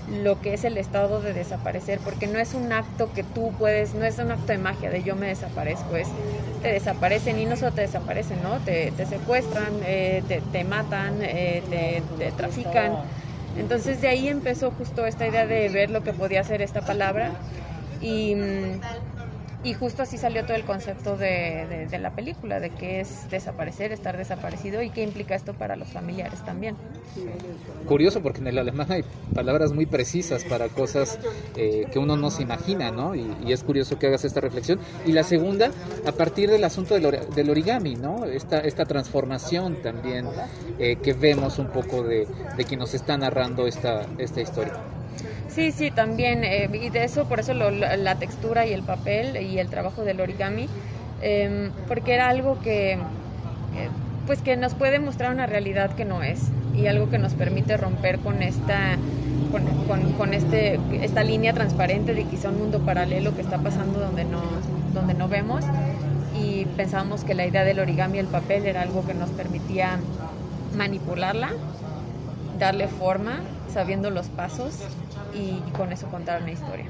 lo que es el estado de desaparecer, porque no es un acto que tú puedes, no es un acto de magia de yo me desaparezco, es te desaparecen y no solo te desaparecen, ¿no? Te, secuestran, eh, te, matan, eh, te, te, trafican. Entonces de ahí empezó justo esta idea de ver lo que podía hacer esta palabra y mm, y justo así salió todo el concepto de, la película, de qué es desaparecer, estar desaparecido y qué implica esto para los familiares también. Curioso porque en el alemán hay palabras muy precisas para cosas eh, que uno no se imagina, ¿no? Y, es curioso que hagas esta reflexión. Y la segunda, a partir del asunto del, origami, ¿no? Esta, esta transformación también eh, que vemos un poco de, de quien nos está narrando esta, esta historia. Sí, sí, también. Eh, y de eso, por eso la textura y el papel y el trabajo del origami, em, porque era algo que, eh, pues que nos puede mostrar una realidad que no es y algo que nos permite romper con esta con, con, este, esta línea transparente de quizá un mundo paralelo que está pasando donde no, donde no vemos y pensábamos que la idea del origami y el papel era algo que nos permitía manipularla, darle forma, sabiendo los pasos y con eso contar una historia.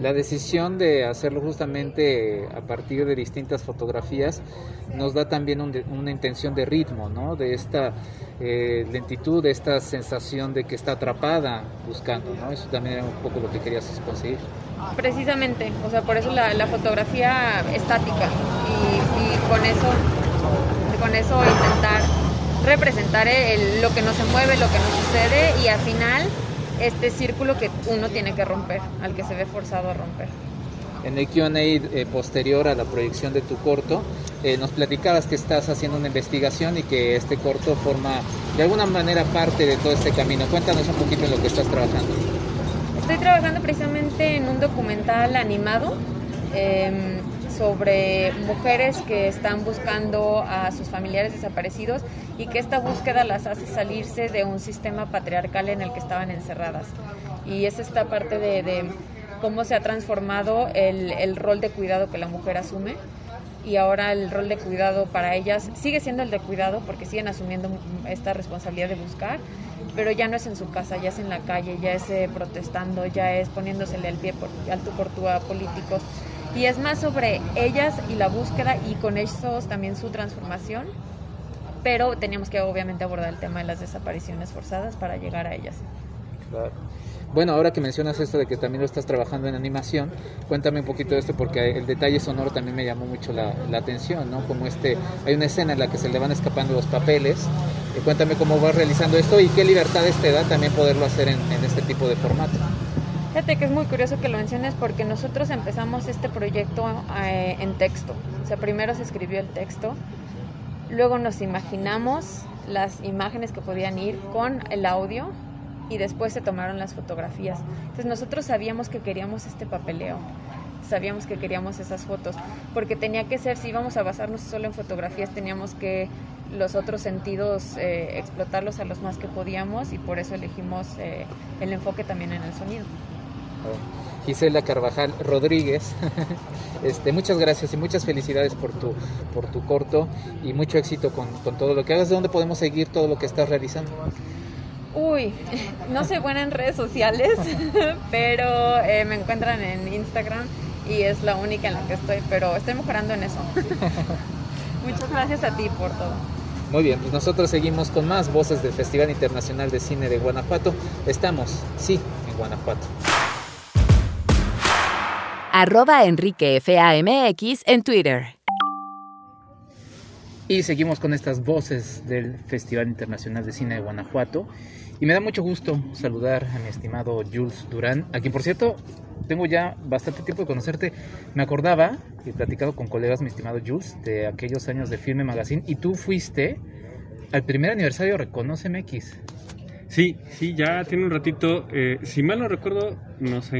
La decisión de hacerlo justamente a partir de distintas fotografías nos da también una intención de ritmo, ¿no? de esta eh, lentitud, de esta sensación de que está atrapada buscando. ¿no? Eso también era un poco lo que querías conseguir. Precisamente, o sea, por eso la, fotografía estática y, con eso con eso intentar representar lo que no se mueve, lo que no sucede y al final este círculo que uno tiene que romper, al que se ve forzado a romper. En el QA eh, posterior a la proyección de tu corto, eh, nos platicabas que estás haciendo una investigación y que este corto forma de alguna manera parte de todo este camino. Cuéntanos un poquito en lo que estás trabajando. Estoy trabajando precisamente en un documental animado. Em, sobre mujeres que están buscando a sus familiares desaparecidos y que esta búsqueda las hace salirse de un sistema patriarcal en el que estaban encerradas. Y es esta parte de, cómo se ha transformado el, el rol de cuidado que la mujer asume y ahora el rol de cuidado para ellas sigue siendo el de cuidado porque siguen asumiendo esta responsabilidad de buscar, pero ya no es en su casa, ya es en la calle, ya es eh, protestando, ya es poniéndosele el pie por, al tú por tú a políticos y es más sobre ellas y la búsqueda y con eso también su transformación, pero teníamos que obviamente abordar el tema de las desapariciones forzadas para llegar a ellas. Bueno, ahora que mencionas esto de que también lo estás trabajando en animación, cuéntame un poquito de esto porque el detalle sonoro también me llamó mucho la, atención, ¿no? Como este, hay una escena en la que se le van escapando los papeles. Y cuéntame cómo vas realizando esto y qué libertades te da también poderlo hacer en este tipo de formato. Fíjate que es muy curioso que lo menciones porque nosotros empezamos este proyecto eh, en texto. O sea, primero se escribió el texto, luego nos imaginamos las imágenes que podían ir con el audio y después se tomaron las fotografías. Entonces nosotros sabíamos que queríamos este papeleo, sabíamos que queríamos esas fotos, porque tenía que ser, si íbamos a basarnos solo en fotografías, teníamos que los otros sentidos eh, explotarlos a los más que podíamos y por eso elegimos eh, el enfoque también en el sonido. Gisela Carvajal Rodríguez. Este, muchas gracias y muchas felicidades por tu, por tu corto y mucho éxito con, todo lo que hagas. ¿De dónde podemos seguir todo lo que estás realizando? Uy, no soy buena en redes sociales, pero eh, me encuentran en Instagram y es la única en la que estoy, pero estoy mejorando en eso. Muchas gracias a ti por todo. Muy bien, pues nosotros seguimos con más voces del Festival Internacional de Cine de Guanajuato. Estamos, sí, en Guanajuato arroba enriquefamx en Twitter. Y seguimos con estas voces del Festival Internacional de Cine de Guanajuato. Y me da mucho gusto saludar a mi estimado Jules Durán, a quien por cierto tengo ya bastante tiempo de conocerte. Me acordaba, he platicado con colegas, mi estimado Jules, de aquellos años de Filme Magazine, y tú fuiste al primer aniversario Reconoce MX. Sí, sí, ya tiene un ratito. Eh, si mal no recuerdo, nos,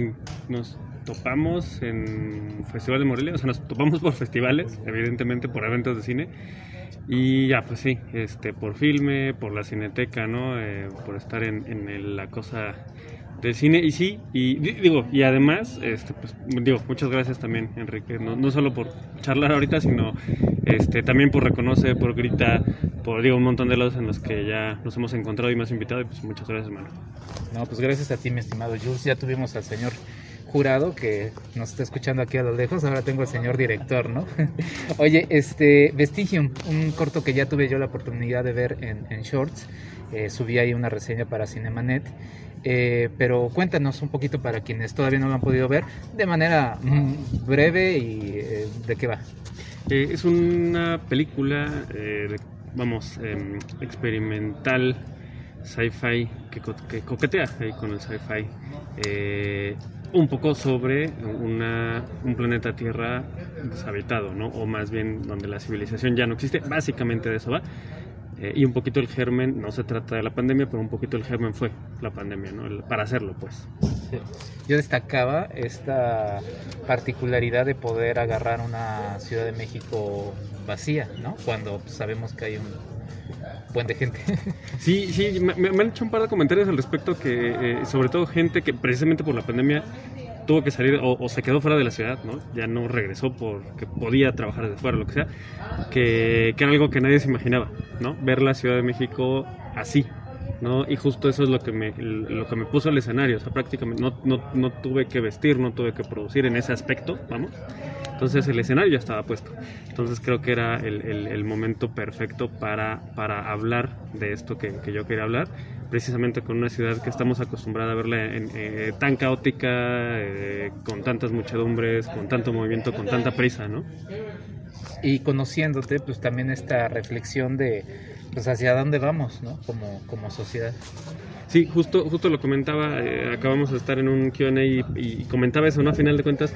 nos topamos en Festival de Morelia, o sea, nos topamos por festivales, evidentemente por eventos de cine. Y ya, pues sí, este, por filme, por la cineteca, ¿no? Eh, por estar en, la cosa del cine. Y sí, y digo, y además, este, pues, digo, muchas gracias también, Enrique, no, no solo por charlar ahorita, sino este, también por reconocer, por gritar, por, digo, un montón de lados en los que ya nos hemos encontrado y has invitado. Y pues muchas gracias, hermano. No, pues gracias a ti, mi estimado Jules. Ya tuvimos al señor jurado que nos está escuchando aquí a lo lejos, ahora tengo el señor director, ¿no? Oye, este Vestigium, un corto que ya tuve yo la oportunidad de ver en, Shorts, eh, subí ahí una reseña para Cinemanet, eh, pero cuéntanos un poquito para quienes todavía no lo han podido ver, de manera mm, breve y eh, de qué va. es una película, vamos, em, experimental sci-fi que, que, coquetea ahí con el sci-fi un poco sobre una, un planeta Tierra deshabitado, ¿no? O más bien donde la civilización ya no existe. Básicamente de eso va. Eh, y un poquito el germen, no se trata de la pandemia, pero un poquito el germen fue la pandemia, ¿no? para hacerlo, pues. Yo destacaba esta particularidad de poder agarrar una Ciudad de México vacía, ¿no? Cuando sabemos que hay un buen de gente. Sí, sí, me, han hecho un par de comentarios al respecto que, eh, sobre todo gente que precisamente por la pandemia tuvo que salir o, se quedó fuera de la ciudad, ¿no? Ya no regresó porque podía trabajar desde fuera, lo que sea, que, que era algo que nadie se imaginaba, ¿no? Ver la Ciudad de México así, ¿no? Y justo eso es lo que me, lo que me puso al escenario, o sea, prácticamente no, no, no tuve que vestir, no tuve que producir en ese aspecto, vamos. Entonces el escenario ya estaba puesto. Entonces creo que era el, el, momento perfecto para, para hablar de esto que, que, yo quería hablar, precisamente con una ciudad que estamos acostumbrados a verla en, eh, tan caótica, eh, con tantas muchedumbres, con tanto movimiento, con tanta prisa, ¿no? Y conociéndote, pues también esta reflexión de pues hacia dónde vamos, ¿no? Como, como sociedad. Sí, justo, justo lo comentaba, eh, acabamos de estar en un QA y, y, comentaba eso, ¿no? A final de cuentas,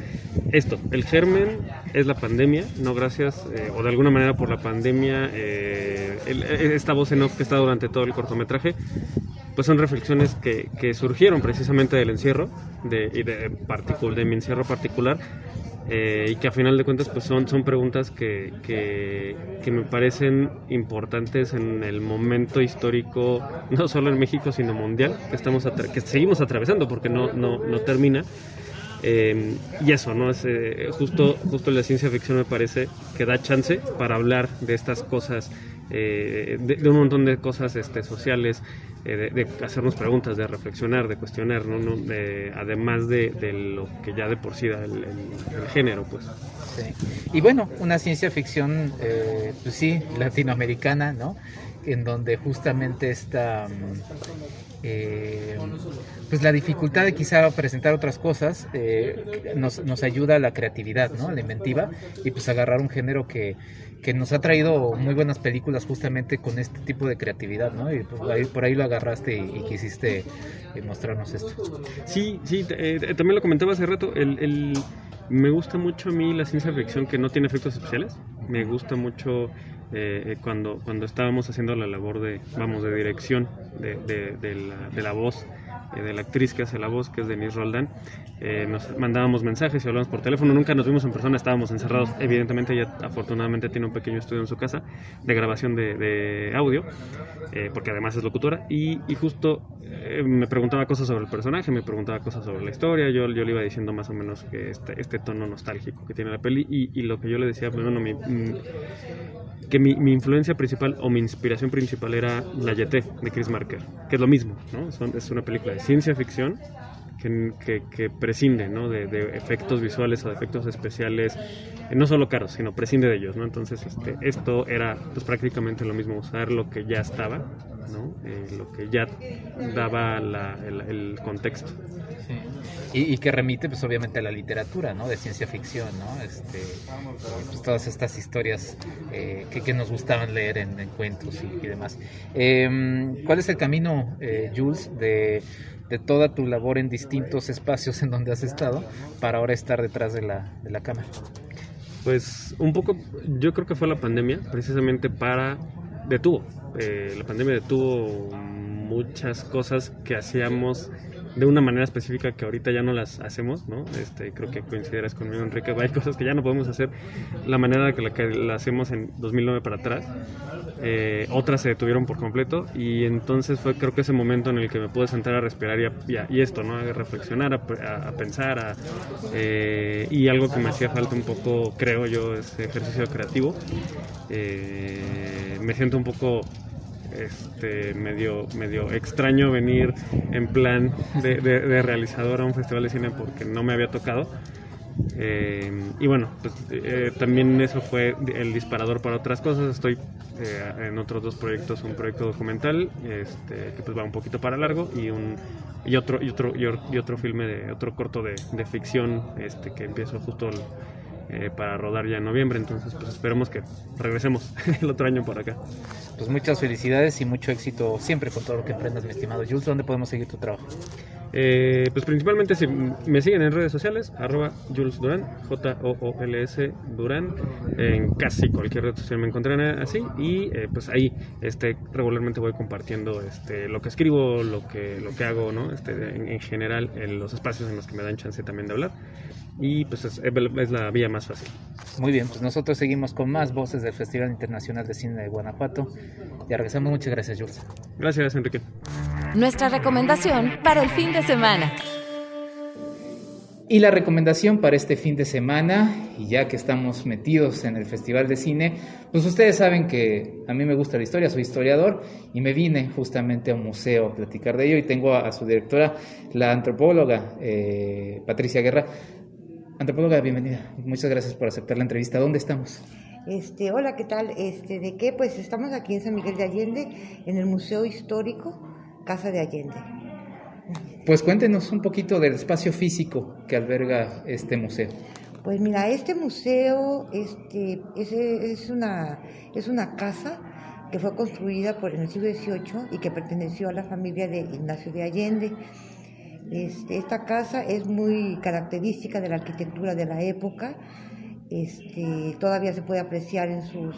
esto, el germen es la pandemia, no gracias, eh, o de alguna manera por la pandemia, eh, esta voz en off que está durante todo el cortometraje, pues son reflexiones que, que surgieron precisamente del encierro, de, y de, de mi encierro particular, eh, y que a final de cuentas pues son, son preguntas que, que, me parecen importantes en el momento histórico, no solo en México, sino mundial, que, estamos que seguimos atravesando porque no, no, no termina. Eh, y eso, ¿no? Es, eh, justo, justo la ciencia ficción me parece que da chance para hablar de estas cosas, de, de, un montón de cosas este, sociales, eh, de, hacernos preguntas, de reflexionar, de cuestionar, ¿no? además de, lo que ya de por sí da el, género, pues. Y bueno, una ciencia ficción, eh, pues sí, latinoamericana, ¿no? En donde justamente está... Mm, eh, pues la dificultad de quizá presentar otras cosas nos, nos ayuda a la creatividad, ¿no? A la inventiva y pues agarrar un género que, que nos ha traído muy buenas películas justamente con este tipo de creatividad, ¿no? Y pues, por ahí lo agarraste y, quisiste eh, mostrarnos esto. Sí, sí, eh, también lo comentaba hace rato, el, me gusta mucho a mí la ciencia ficción que no tiene efectos especiales, me gusta mucho eh, cuando, cuando estábamos haciendo la labor de, vamos, de dirección de la voz de la actriz que hace la voz, que es Denise Roldán, eh, nos mandábamos mensajes y hablábamos por teléfono, nunca nos vimos en persona, estábamos encerrados. Evidentemente ella afortunadamente tiene un pequeño estudio en su casa de grabación de, audio, eh, porque además es locutora, y, justo eh, me preguntaba cosas sobre el personaje, me preguntaba cosas sobre la historia, yo, yo le iba diciendo más o menos que este, este tono nostálgico que tiene la peli, y, lo que yo le decía, pues, bueno, mi, mm, que mi, mi, influencia principal o mi inspiración principal era La Yeté de Chris Marker, que es lo mismo, ¿no? es una película ciencia ficción que, prescinde ¿no? de, efectos visuales o de efectos especiales, eh, no solo caros, sino prescinde de ellos. ¿no? Entonces, este, esto era pues, prácticamente lo mismo, usar lo que ya estaba, ¿no? Eh, lo que ya daba el, contexto. Y, que remite, pues obviamente a la literatura, ¿no? De ciencia ficción, ¿no? Este, pues, todas estas historias eh, que, nos gustaban leer en, cuentos y, demás. Em, ¿Cuál es el camino, Jules, de de toda tu labor en distintos espacios en donde has estado para ahora estar detrás de la, de la cámara? Pues un poco, yo creo que fue la pandemia, precisamente para, detuvo, eh, la pandemia detuvo muchas cosas que hacíamos de una manera específica que ahorita ya no las hacemos, ¿no? Este, creo que coincidirás conmigo, Enrique, hay cosas que ya no podemos hacer la manera que la que la hacemos en 2009 para atrás. Eh, otras se detuvieron por completo y entonces fue creo que ese momento en el que me pude sentar a respirar y, y, esto, ¿no? A reflexionar, a, pensar a, eh, y algo que me hacía falta un poco, creo yo, es ejercicio creativo. Eh, me siento un poco este, medio, medio extraño venir en plan de, realizador a un festival de cine porque no me había tocado. Eh, y bueno, pues eh, también eso fue el disparador para otras cosas. Estoy eh, en otros dos proyectos, un proyecto documental este, que pues va un poquito para largo y un y otro y otro y, otro filme de otro corto de, de ficción este que empiezo justo el, eh, para rodar ya en noviembre. Entonces, pues esperemos que regresemos el otro año por acá. Pues muchas felicidades y mucho éxito siempre con todo lo que emprendas, mi estimado Jules. ¿Dónde podemos seguir tu trabajo? Eh, pues principalmente si me siguen en redes sociales, arroba Jules Durán, J-O-O-L-S Durán, en casi cualquier red social me encontrarán así y eh, pues ahí este, regularmente voy compartiendo este, lo que escribo, lo que, lo que hago, ¿no? este, en, general en los espacios en los que me dan chance también de hablar. Y pues es, es la vía más fácil. Muy bien, pues nosotros seguimos con más voces del Festival Internacional de Cine de Guanajuato. Ya regresamos. Muchas gracias, Jules. Gracias, Enrique. Nuestra recomendación para el fin de semana. Y la recomendación para este fin de semana, y ya que estamos metidos en el Festival de Cine, pues ustedes saben que a mí me gusta la historia, soy historiador y me vine justamente a un museo a platicar de ello y tengo a, su directora, la antropóloga eh, Patricia Guerra. Antropóloga, bienvenida. Muchas gracias por aceptar la entrevista. ¿Dónde estamos? Este, hola, ¿qué tal? Este, ¿De qué? Pues estamos aquí en San Miguel de Allende, en el Museo Histórico Casa de Allende. Pues cuéntenos un poquito del espacio físico que alberga este museo. Pues mira, este museo este, es, es, una, es una casa que fue construida por en el siglo XVIII y que perteneció a la familia de Ignacio de Allende. Este, esta casa es muy característica de la arquitectura de la época. Este, todavía se puede apreciar en, sus,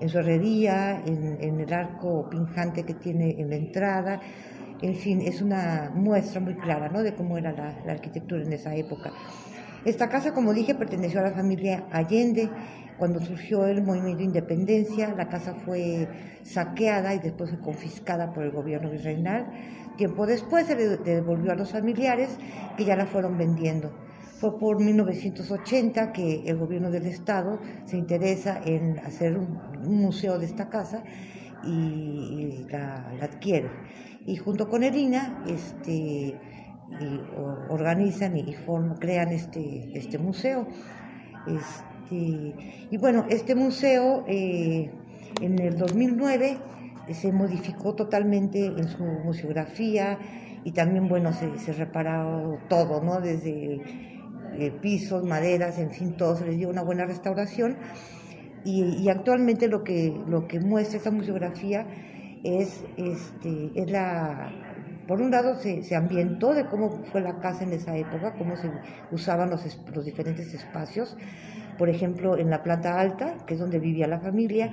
en su herrería, en, el arco pinjante que tiene en la entrada en fin, es una muestra muy clara ¿no? de cómo era la, arquitectura en esa época. Esta casa, como dije, perteneció a la familia Allende. Cuando surgió el movimiento de independencia, la casa fue saqueada y después fue confiscada por el gobierno virreinal. Tiempo después se le devolvió a los familiares que ya la fueron vendiendo. Fue por 1980 que el gobierno del estado se interesa en hacer un, museo de esta casa y, la, adquiere y junto con Erina este, organizan y, crean este, este museo. Este, y bueno, este museo eh, en el 2009 se modificó totalmente en su museografía y también, bueno, se, se reparó todo, ¿no? Desde eh, pisos, maderas, en fin, todo se les dio una buena restauración. Y, y, actualmente lo que, lo que muestra esta museografía es, este, es la, por un lado se, se, ambientó de cómo fue la casa en esa época, cómo se usaban los, los diferentes espacios. Por ejemplo, en la planta alta, que es donde vivía la familia,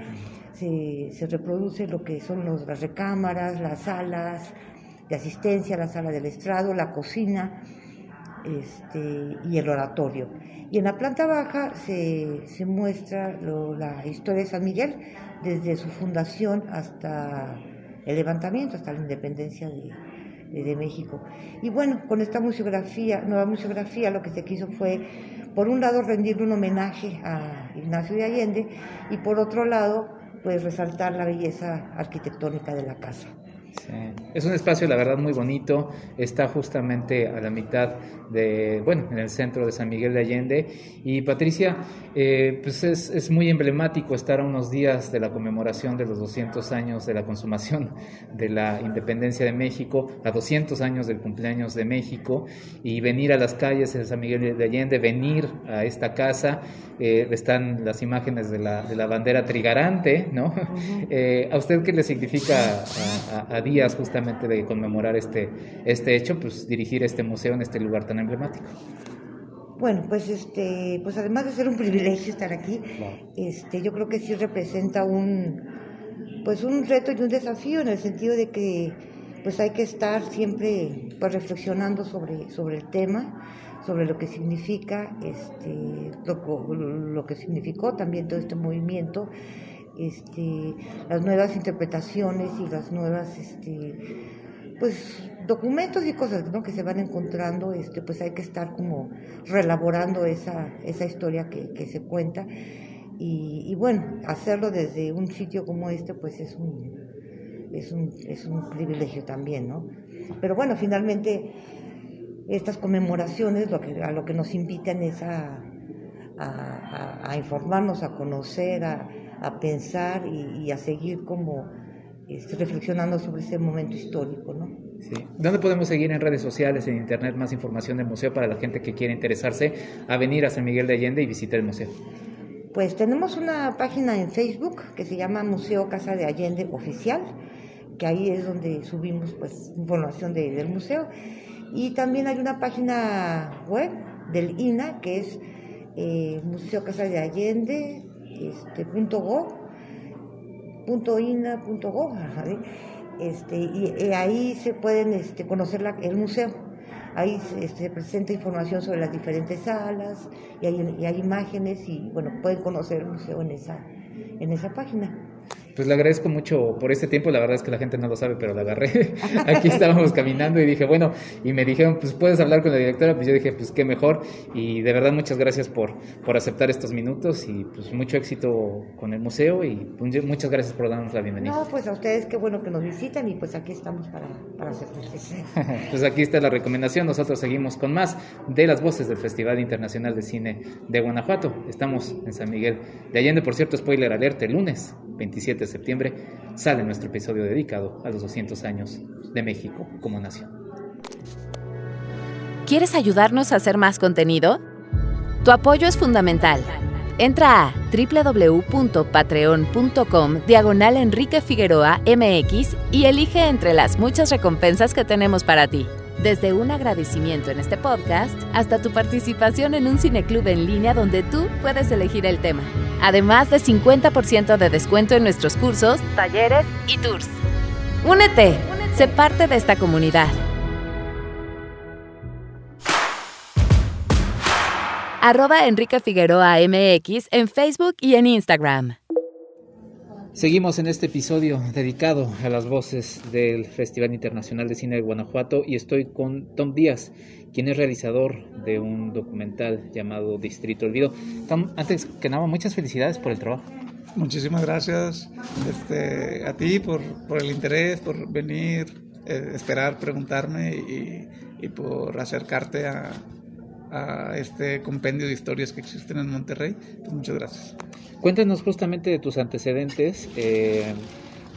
se, reproduce lo que son las recámaras, las salas de asistencia, la sala del estrado, la cocina este, y el oratorio. Y en la planta baja se, se muestra la historia de San Miguel, desde su fundación hasta el levantamiento, hasta la independencia de, de, México. Y bueno, con esta museografía, nueva museografía, lo que se quiso fue, por un lado, rendirle un homenaje a Ignacio de Allende y por otro lado, pues resaltar la belleza arquitectónica de la casa. Es un espacio, la verdad, muy bonito. Está justamente a la mitad de, bueno, en el centro de San Miguel de Allende. Y Patricia, eh, pues es, es, muy emblemático estar a unos días de la conmemoración de los 200 años de la consumación de la independencia de México, a 200 años del cumpleaños de México, y venir a las calles de San Miguel de Allende, venir a esta casa. Eh, están las imágenes de la, de la bandera trigarante, ¿no? Eh, ¿A usted qué le significa a, a, a días justamente de conmemorar este, este hecho, pues dirigir este museo en este lugar tan emblemático. Bueno, pues este, pues además de ser un privilegio estar aquí, este, yo creo que sí representa un, pues un reto y un desafío en el sentido de que, pues hay que estar siempre, pues reflexionando sobre, sobre el tema, sobre lo que significa, este, lo, lo que significó también todo este movimiento este, las nuevas interpretaciones y las nuevas este, pues documentos y cosas que se van encontrando, este, pues hay que estar como relaborando esa, esa historia que, se cuenta. Y, bueno, hacerlo desde un sitio como este, pues es un, es un, es un privilegio también, ¿no? Pero bueno, finalmente estas conmemoraciones lo que, a lo que nos invitan es a, a informarnos, a conocer, a, a pensar y, a seguir como este, reflexionando sobre ese momento histórico, ¿no? Sí. ¿Dónde podemos seguir en redes sociales, en internet, más información del museo para la gente que quiere interesarse a venir a San Miguel de Allende y visitar el museo? Pues tenemos una página en Facebook que se llama Museo Casa de Allende Oficial, que ahí es donde subimos pues información del museo. Y también hay una página web del INA que es eh, Museo Casa de Allende este, punto .go, punto .ina, punto .go, este, y, ahí se pueden este, conocer el museo. Ahí se, se presenta información sobre las diferentes salas y hay, y hay imágenes y bueno, pueden conocer el museo en esa, en esa página pues le agradezco mucho por este tiempo. La verdad es que la gente no lo sabe, pero la agarré. Aquí estábamos caminando y dije, bueno, y me dijeron, pues puedes hablar con la directora. Pues yo dije, pues qué mejor. Y de verdad, muchas gracias por, por aceptar estos minutos y pues mucho éxito con el museo. Y pues, muchas gracias por darnos la bienvenida. No, pues a ustedes qué bueno que nos visitan y pues aquí estamos para, para hacer Pues aquí está la recomendación. Nosotros seguimos con más de las voces del Festival Internacional de Cine de Guanajuato. Estamos en San Miguel de Allende, por cierto, spoiler alert, el lunes 27 de septiembre sale nuestro episodio dedicado a los 200 años de México como nación. ¿Quieres ayudarnos a hacer más contenido? Tu apoyo es fundamental. Entra a www.patreon.com diagonal Enrique Figueroa MX y elige entre las muchas recompensas que tenemos para ti. Desde un agradecimiento en este podcast hasta tu participación en un cineclub en línea donde tú puedes elegir el tema. Además de 50% de descuento en nuestros cursos, talleres y tours. Únete, sé parte de esta comunidad. Arroba Enrique Figueroa MX en Facebook y en Instagram. Seguimos en este episodio dedicado a las voces del Festival Internacional de Cine de Guanajuato y estoy con Tom Díaz, quien es realizador de un documental llamado Distrito Olvido. Tom, antes que nada, muchas felicidades por el trabajo. Muchísimas gracias este, a ti por, por, el interés, por venir, eh, esperar, preguntarme y, y por acercarte a, a este compendio de historias que existen en Monterrey. Pues muchas gracias. Cuéntanos justamente de tus antecedentes, eh,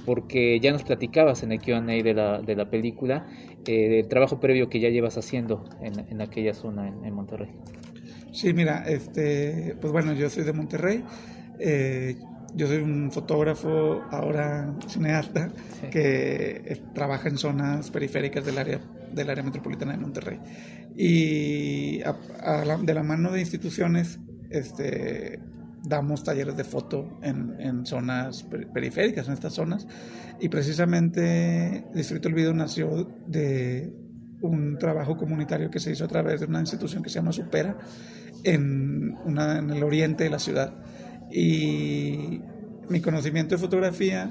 porque ya nos platicabas en el QA de la, de la película, eh, el trabajo previo que ya llevas haciendo en, en aquella zona en, Monterrey. Sí, mira, este, pues bueno, yo soy de Monterrey. Eh, yo soy un fotógrafo, ahora cineasta, que trabaja en zonas periféricas del área, del área metropolitana de Monterrey. Y de la mano de instituciones, este, damos talleres de foto en, en zonas periféricas, en estas zonas. Y precisamente Distrito Olvido nació de un trabajo comunitario que se hizo a través de una institución que se llama Supera en, una, en el oriente de la ciudad. Y mi conocimiento de fotografía,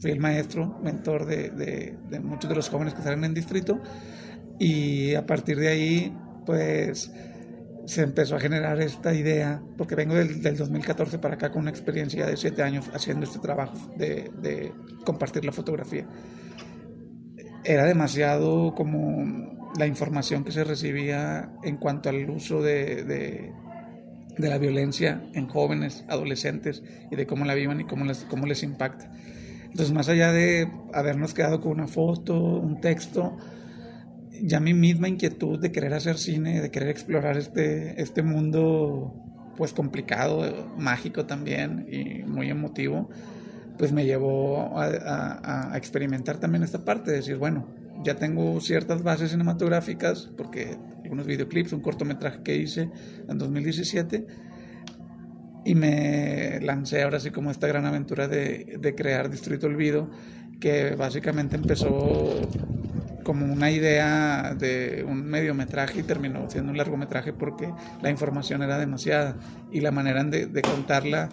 fui el maestro, mentor de, de, de muchos de los jóvenes que salen en distrito. Y a partir de ahí, pues se empezó a generar esta idea, porque vengo del, 2014 para acá con una experiencia de siete años haciendo este trabajo de, compartir la fotografía. Era demasiado como la información que se recibía en cuanto al uso de, de, la violencia en jóvenes, adolescentes y de cómo la vivan y cómo les, cómo les impacta. Entonces, más allá de habernos quedado con una foto, un texto, ya mi misma inquietud de querer hacer cine, de querer explorar este, este mundo pues complicado, mágico también y muy emotivo, pues me llevó a, experimentar también esta parte, de decir, bueno, ya tengo ciertas bases cinematográficas, porque algunos videoclips, un cortometraje que hice en 2017, y me lancé ahora sí como esta gran aventura de, de crear Distrito Olvido, que básicamente empezó como una idea de un mediometraje y terminó siendo un largometraje porque la información era demasiada y la manera de, contarla,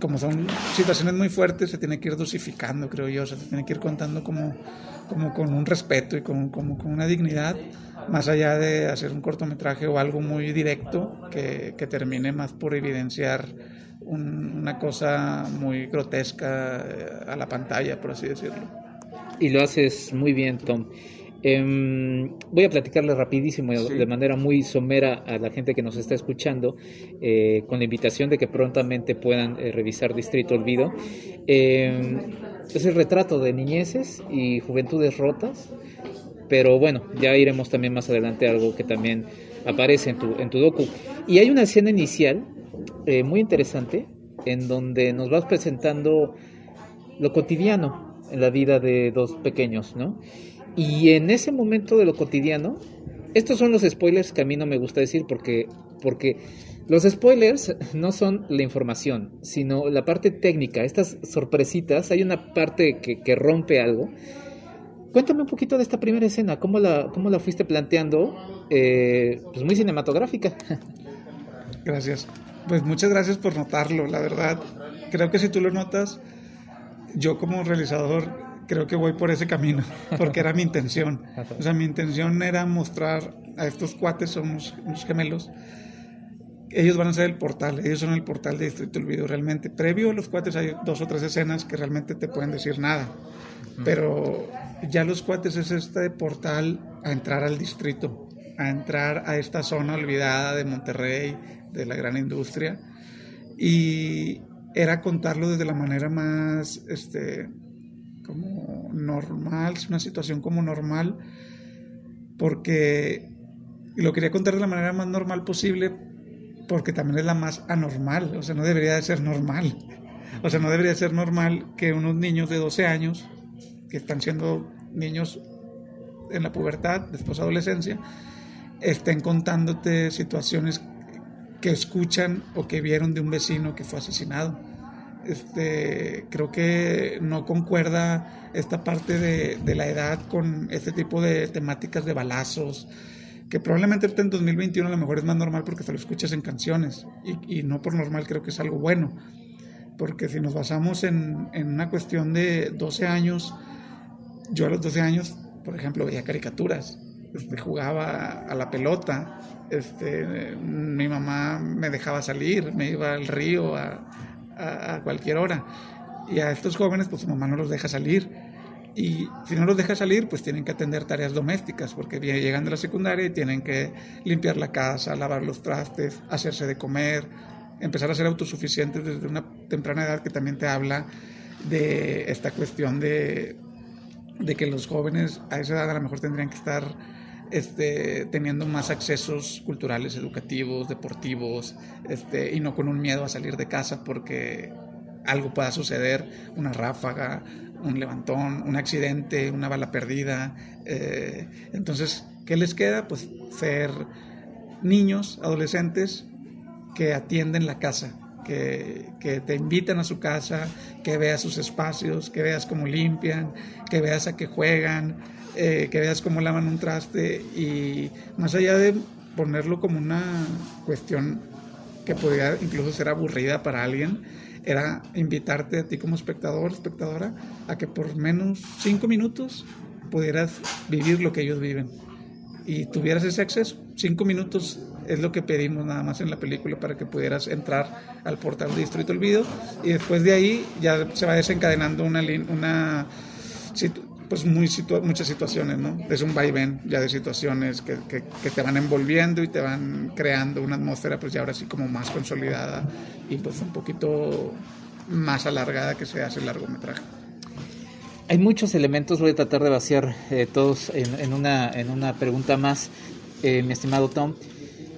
como son situaciones muy fuertes, se tiene que ir dosificando, creo yo, se tiene que ir contando como, como con un respeto y con, como con una dignidad, más allá de hacer un cortometraje o algo muy directo que, que termine más por evidenciar una cosa muy grotesca eh, a la pantalla, por así decirlo y lo haces muy bien, Tom. Em, voy a platicarle rapidísimo, de manera muy somera a la gente que nos está escuchando, eh, con la invitación de que prontamente puedan eh, revisar Distrito Olvido. Em, es el retrato de niñeces y juventudes rotas, pero bueno, ya iremos también más adelante a algo que también aparece en tu, en tu docu. Y hay una escena inicial eh, muy interesante en donde nos vas presentando lo cotidiano la vida de dos pequeños, ¿no? Y en ese momento de lo cotidiano, estos son los spoilers que a mí no me gusta decir porque, porque los spoilers no son la información, sino la parte técnica, estas sorpresitas, hay una parte que, que rompe algo Cuéntame un poquito de esta primera escena, ¿cómo la, cómo la fuiste planteando? Eh, pues muy cinematográfica. Gracias. Pues muchas gracias por notarlo, la verdad. Creo que si tú lo notas, yo como realizador creo que voy por ese camino, porque era mi intención. O sea, mi intención era mostrar a estos cuates, son unos, gemelos, ellos van a ser el portal, ellos son el portal de Distrito del Video realmente. Previo a los cuates hay dos o tres escenas que realmente te pueden decir nada, pero ya los cuates es este portal a entrar al distrito, a entrar a esta zona olvidada de Monterrey, de la gran industria, y era contarlo desde la manera más, este, como normal, es una situación como normal, porque lo quería contar de la manera más normal posible, porque también es la más anormal, o sea, no debería de ser normal. O sea, no debería ser normal que unos niños de 12 años, que están siendo niños en la pubertad, después adolescencia, estén contándote situaciones que escuchan o que vieron de un vecino que fue asesinado. Este, creo que no concuerda esta parte de, de la edad con este tipo de temáticas de balazos, que probablemente en 2021 a lo mejor es más normal porque te lo escuchas en canciones y, y, no por normal creo que es algo bueno, porque si nos basamos en, en, una cuestión de 12 años, yo a los 12 años, por ejemplo, veía caricaturas, este, jugaba a la pelota, este, mi mamá me dejaba salir, me iba al río a, a, cualquier hora. Y a estos jóvenes, pues su mamá no los deja salir. Y si no los deja salir, pues tienen que atender tareas domésticas, porque llegan de la secundaria y tienen que limpiar la casa, lavar los trastes, hacerse de comer, empezar a ser autosuficientes desde una temprana edad que también te habla de esta cuestión de, de que los jóvenes a esa edad a lo mejor tendrían que estar este, teniendo más accesos culturales, educativos, deportivos, este, y no con un miedo a salir de casa porque algo pueda suceder, una ráfaga, un levantón, un accidente, una bala perdida. Eh, entonces, ¿qué les queda? Pues ser niños, adolescentes que atienden la casa, que, que, te invitan a su casa, que veas sus espacios, que veas cómo limpian, que veas a qué juegan, eh, que veas cómo lavan un traste y más allá de ponerlo como una cuestión que podría incluso ser aburrida para alguien, era invitarte a ti como espectador, espectadora, a que por menos cinco minutos pudieras vivir lo que ellos viven y tuvieras ese acceso. Cinco minutos es lo que pedimos nada más en la película para que pudieras entrar al portal de Distrito Olvido y después de ahí ya se va desencadenando una, una pues muy muchas situaciones, ¿no? Es un vaivén ya de situaciones que, que, te van envolviendo y te van creando una atmósfera pues ya ahora sí como más consolidada y pues un poquito más alargada que se hace el largometraje. Hay muchos elementos, voy a tratar de vaciar eh, todos en, en, una, en una pregunta más, eh, mi estimado Tom.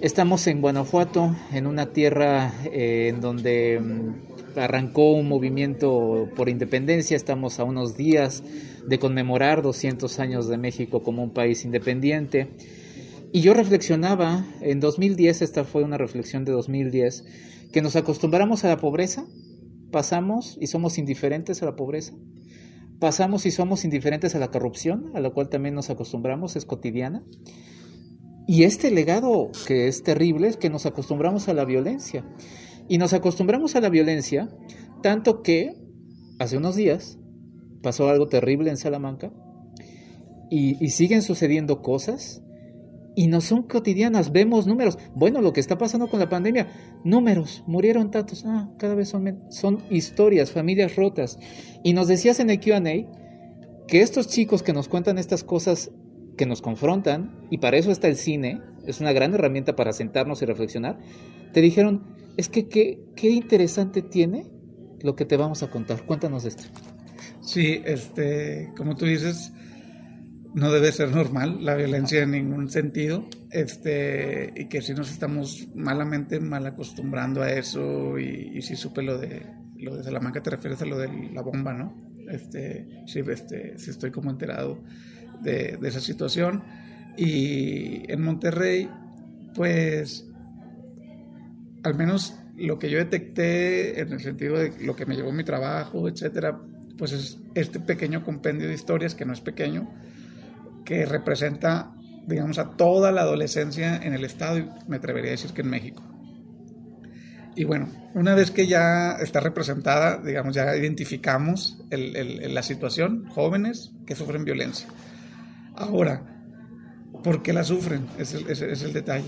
Estamos en Guanajuato, en una tierra eh, en donde mm, arrancó un movimiento por independencia, estamos a unos días de conmemorar 200 años de México como un país independiente. Y yo reflexionaba, en 2010, esta fue una reflexión de 2010, que nos acostumbramos a la pobreza, pasamos y somos indiferentes a la pobreza, pasamos y somos indiferentes a la corrupción, a la cual también nos acostumbramos, es cotidiana. Y este legado que es terrible es que nos acostumbramos a la violencia. Y nos acostumbramos a la violencia tanto que hace unos días pasó algo terrible en Salamanca y, siguen sucediendo cosas y no son cotidianas, vemos números. Bueno, lo que está pasando con la pandemia, números, murieron tantos, ah, cada vez son, son historias, familias rotas. Y nos decías en el QA que estos chicos que nos cuentan estas cosas, que nos confrontan, y para eso está el cine, es una gran herramienta para sentarnos y reflexionar, te dijeron, es que qué, qué interesante tiene lo que te vamos a contar. Cuéntanos esto. Sí, este, como tú dices, no debe ser normal la violencia en ningún sentido, este, y que si nos estamos malamente mal acostumbrando a eso, y, y si supe lo de lo de Salamanca, te refieres a lo de la bomba, ¿no? Este, sí, este, sí estoy como enterado de, esa situación. Y en Monterrey, pues, al menos lo que yo detecté en el sentido de lo que me llevó mi trabajo, etcétera, pues es este pequeño compendio de historias, que no es pequeño, que representa, digamos, a toda la adolescencia en el Estado y me atrevería a decir que en México. Y bueno, una vez que ya está representada, digamos, ya identificamos la situación, jóvenes que sufren violencia. Ahora, ¿por qué la sufren? Es el, es el detalle.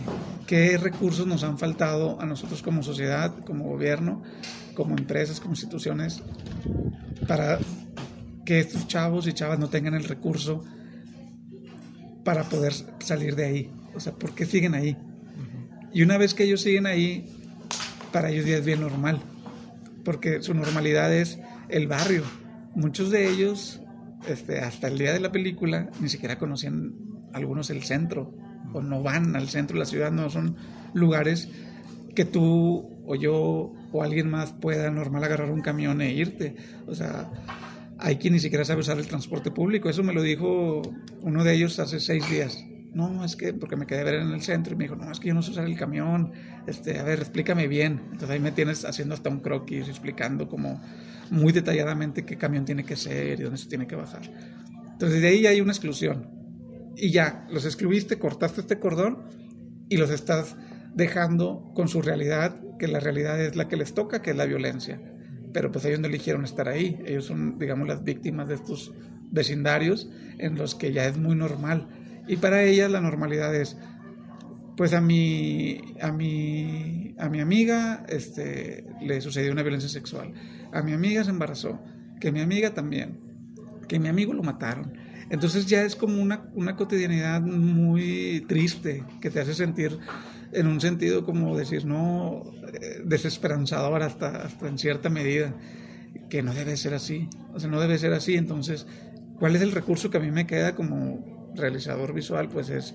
¿Qué recursos nos han faltado a nosotros como sociedad, como gobierno, como empresas, como instituciones, para que estos chavos y chavas no tengan el recurso para poder salir de ahí? O sea, ¿por qué siguen ahí? Y una vez que ellos siguen ahí, para ellos ya es bien normal, porque su normalidad es el barrio. Muchos de ellos, este, hasta el día de la película, ni siquiera conocían algunos el centro, o no van al centro de la ciudad, no son lugares que tú o yo o alguien más pueda normal agarrar un camión e irte. O sea, hay quien ni siquiera sabe usar el transporte público. Eso me lo dijo uno de ellos hace seis días no, es que, porque me quedé a ver en el centro y me dijo, no, es que yo no sé usar el camión, este, a ver, explícame bien. Entonces ahí me tienes haciendo hasta un croquis, explicando como muy detalladamente qué camión tiene que ser y dónde se tiene que bajar. Entonces de ahí hay una exclusión. Y ya, los excluiste, cortaste este cordón y los estás dejando con su realidad, que la realidad es la que les toca, que es la violencia. Pero pues ellos no eligieron estar ahí, ellos son, digamos, las víctimas de estos vecindarios en los que ya es muy normal y para ella la normalidad es, pues a mi, a mi, a mi amiga este, le sucedió una violencia sexual, a mi amiga se embarazó, que mi amiga también, que mi amigo lo mataron. Entonces ya es como una, una cotidianidad muy triste que te hace sentir en un sentido como decir, no, eh, desesperanzador hasta, hasta en cierta medida, que no debe ser así, o sea, no debe ser así. Entonces, ¿cuál es el recurso que a mí me queda como realizador visual, pues es,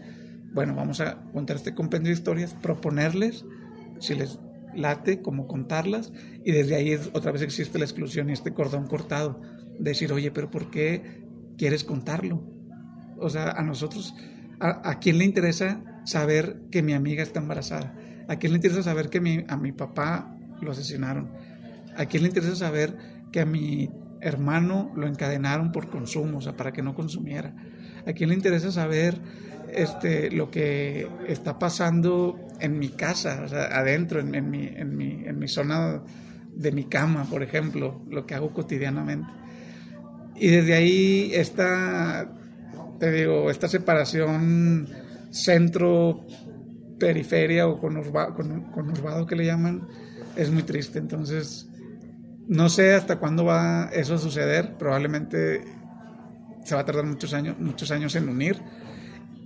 bueno, vamos a contar este compendio de historias, proponerles, si les late, como contarlas, y desde ahí otra vez existe la exclusión y este cordón cortado, decir, oye, pero ¿por qué quieres contarlo? O sea, a nosotros, ¿a, quién le interesa saber que mi amiga está embarazada? ¿A quién le interesa saber que a mi papá lo asesinaron? ¿A quién le interesa saber que a mi hermano lo encadenaron por consumo, o sea, para que no consumiera? ¿A quién le interesa saber este, lo que está pasando en mi casa, adentro, en, mi, zona de mi cama, por ejemplo, lo que hago cotidianamente? Y desde ahí esta, te digo, esta separación centro-periferia o conurbado que le llaman, es muy triste. Entonces, no sé hasta cuándo va eso a suceder. Probablemente se va a tardar muchos años, muchos años en unir.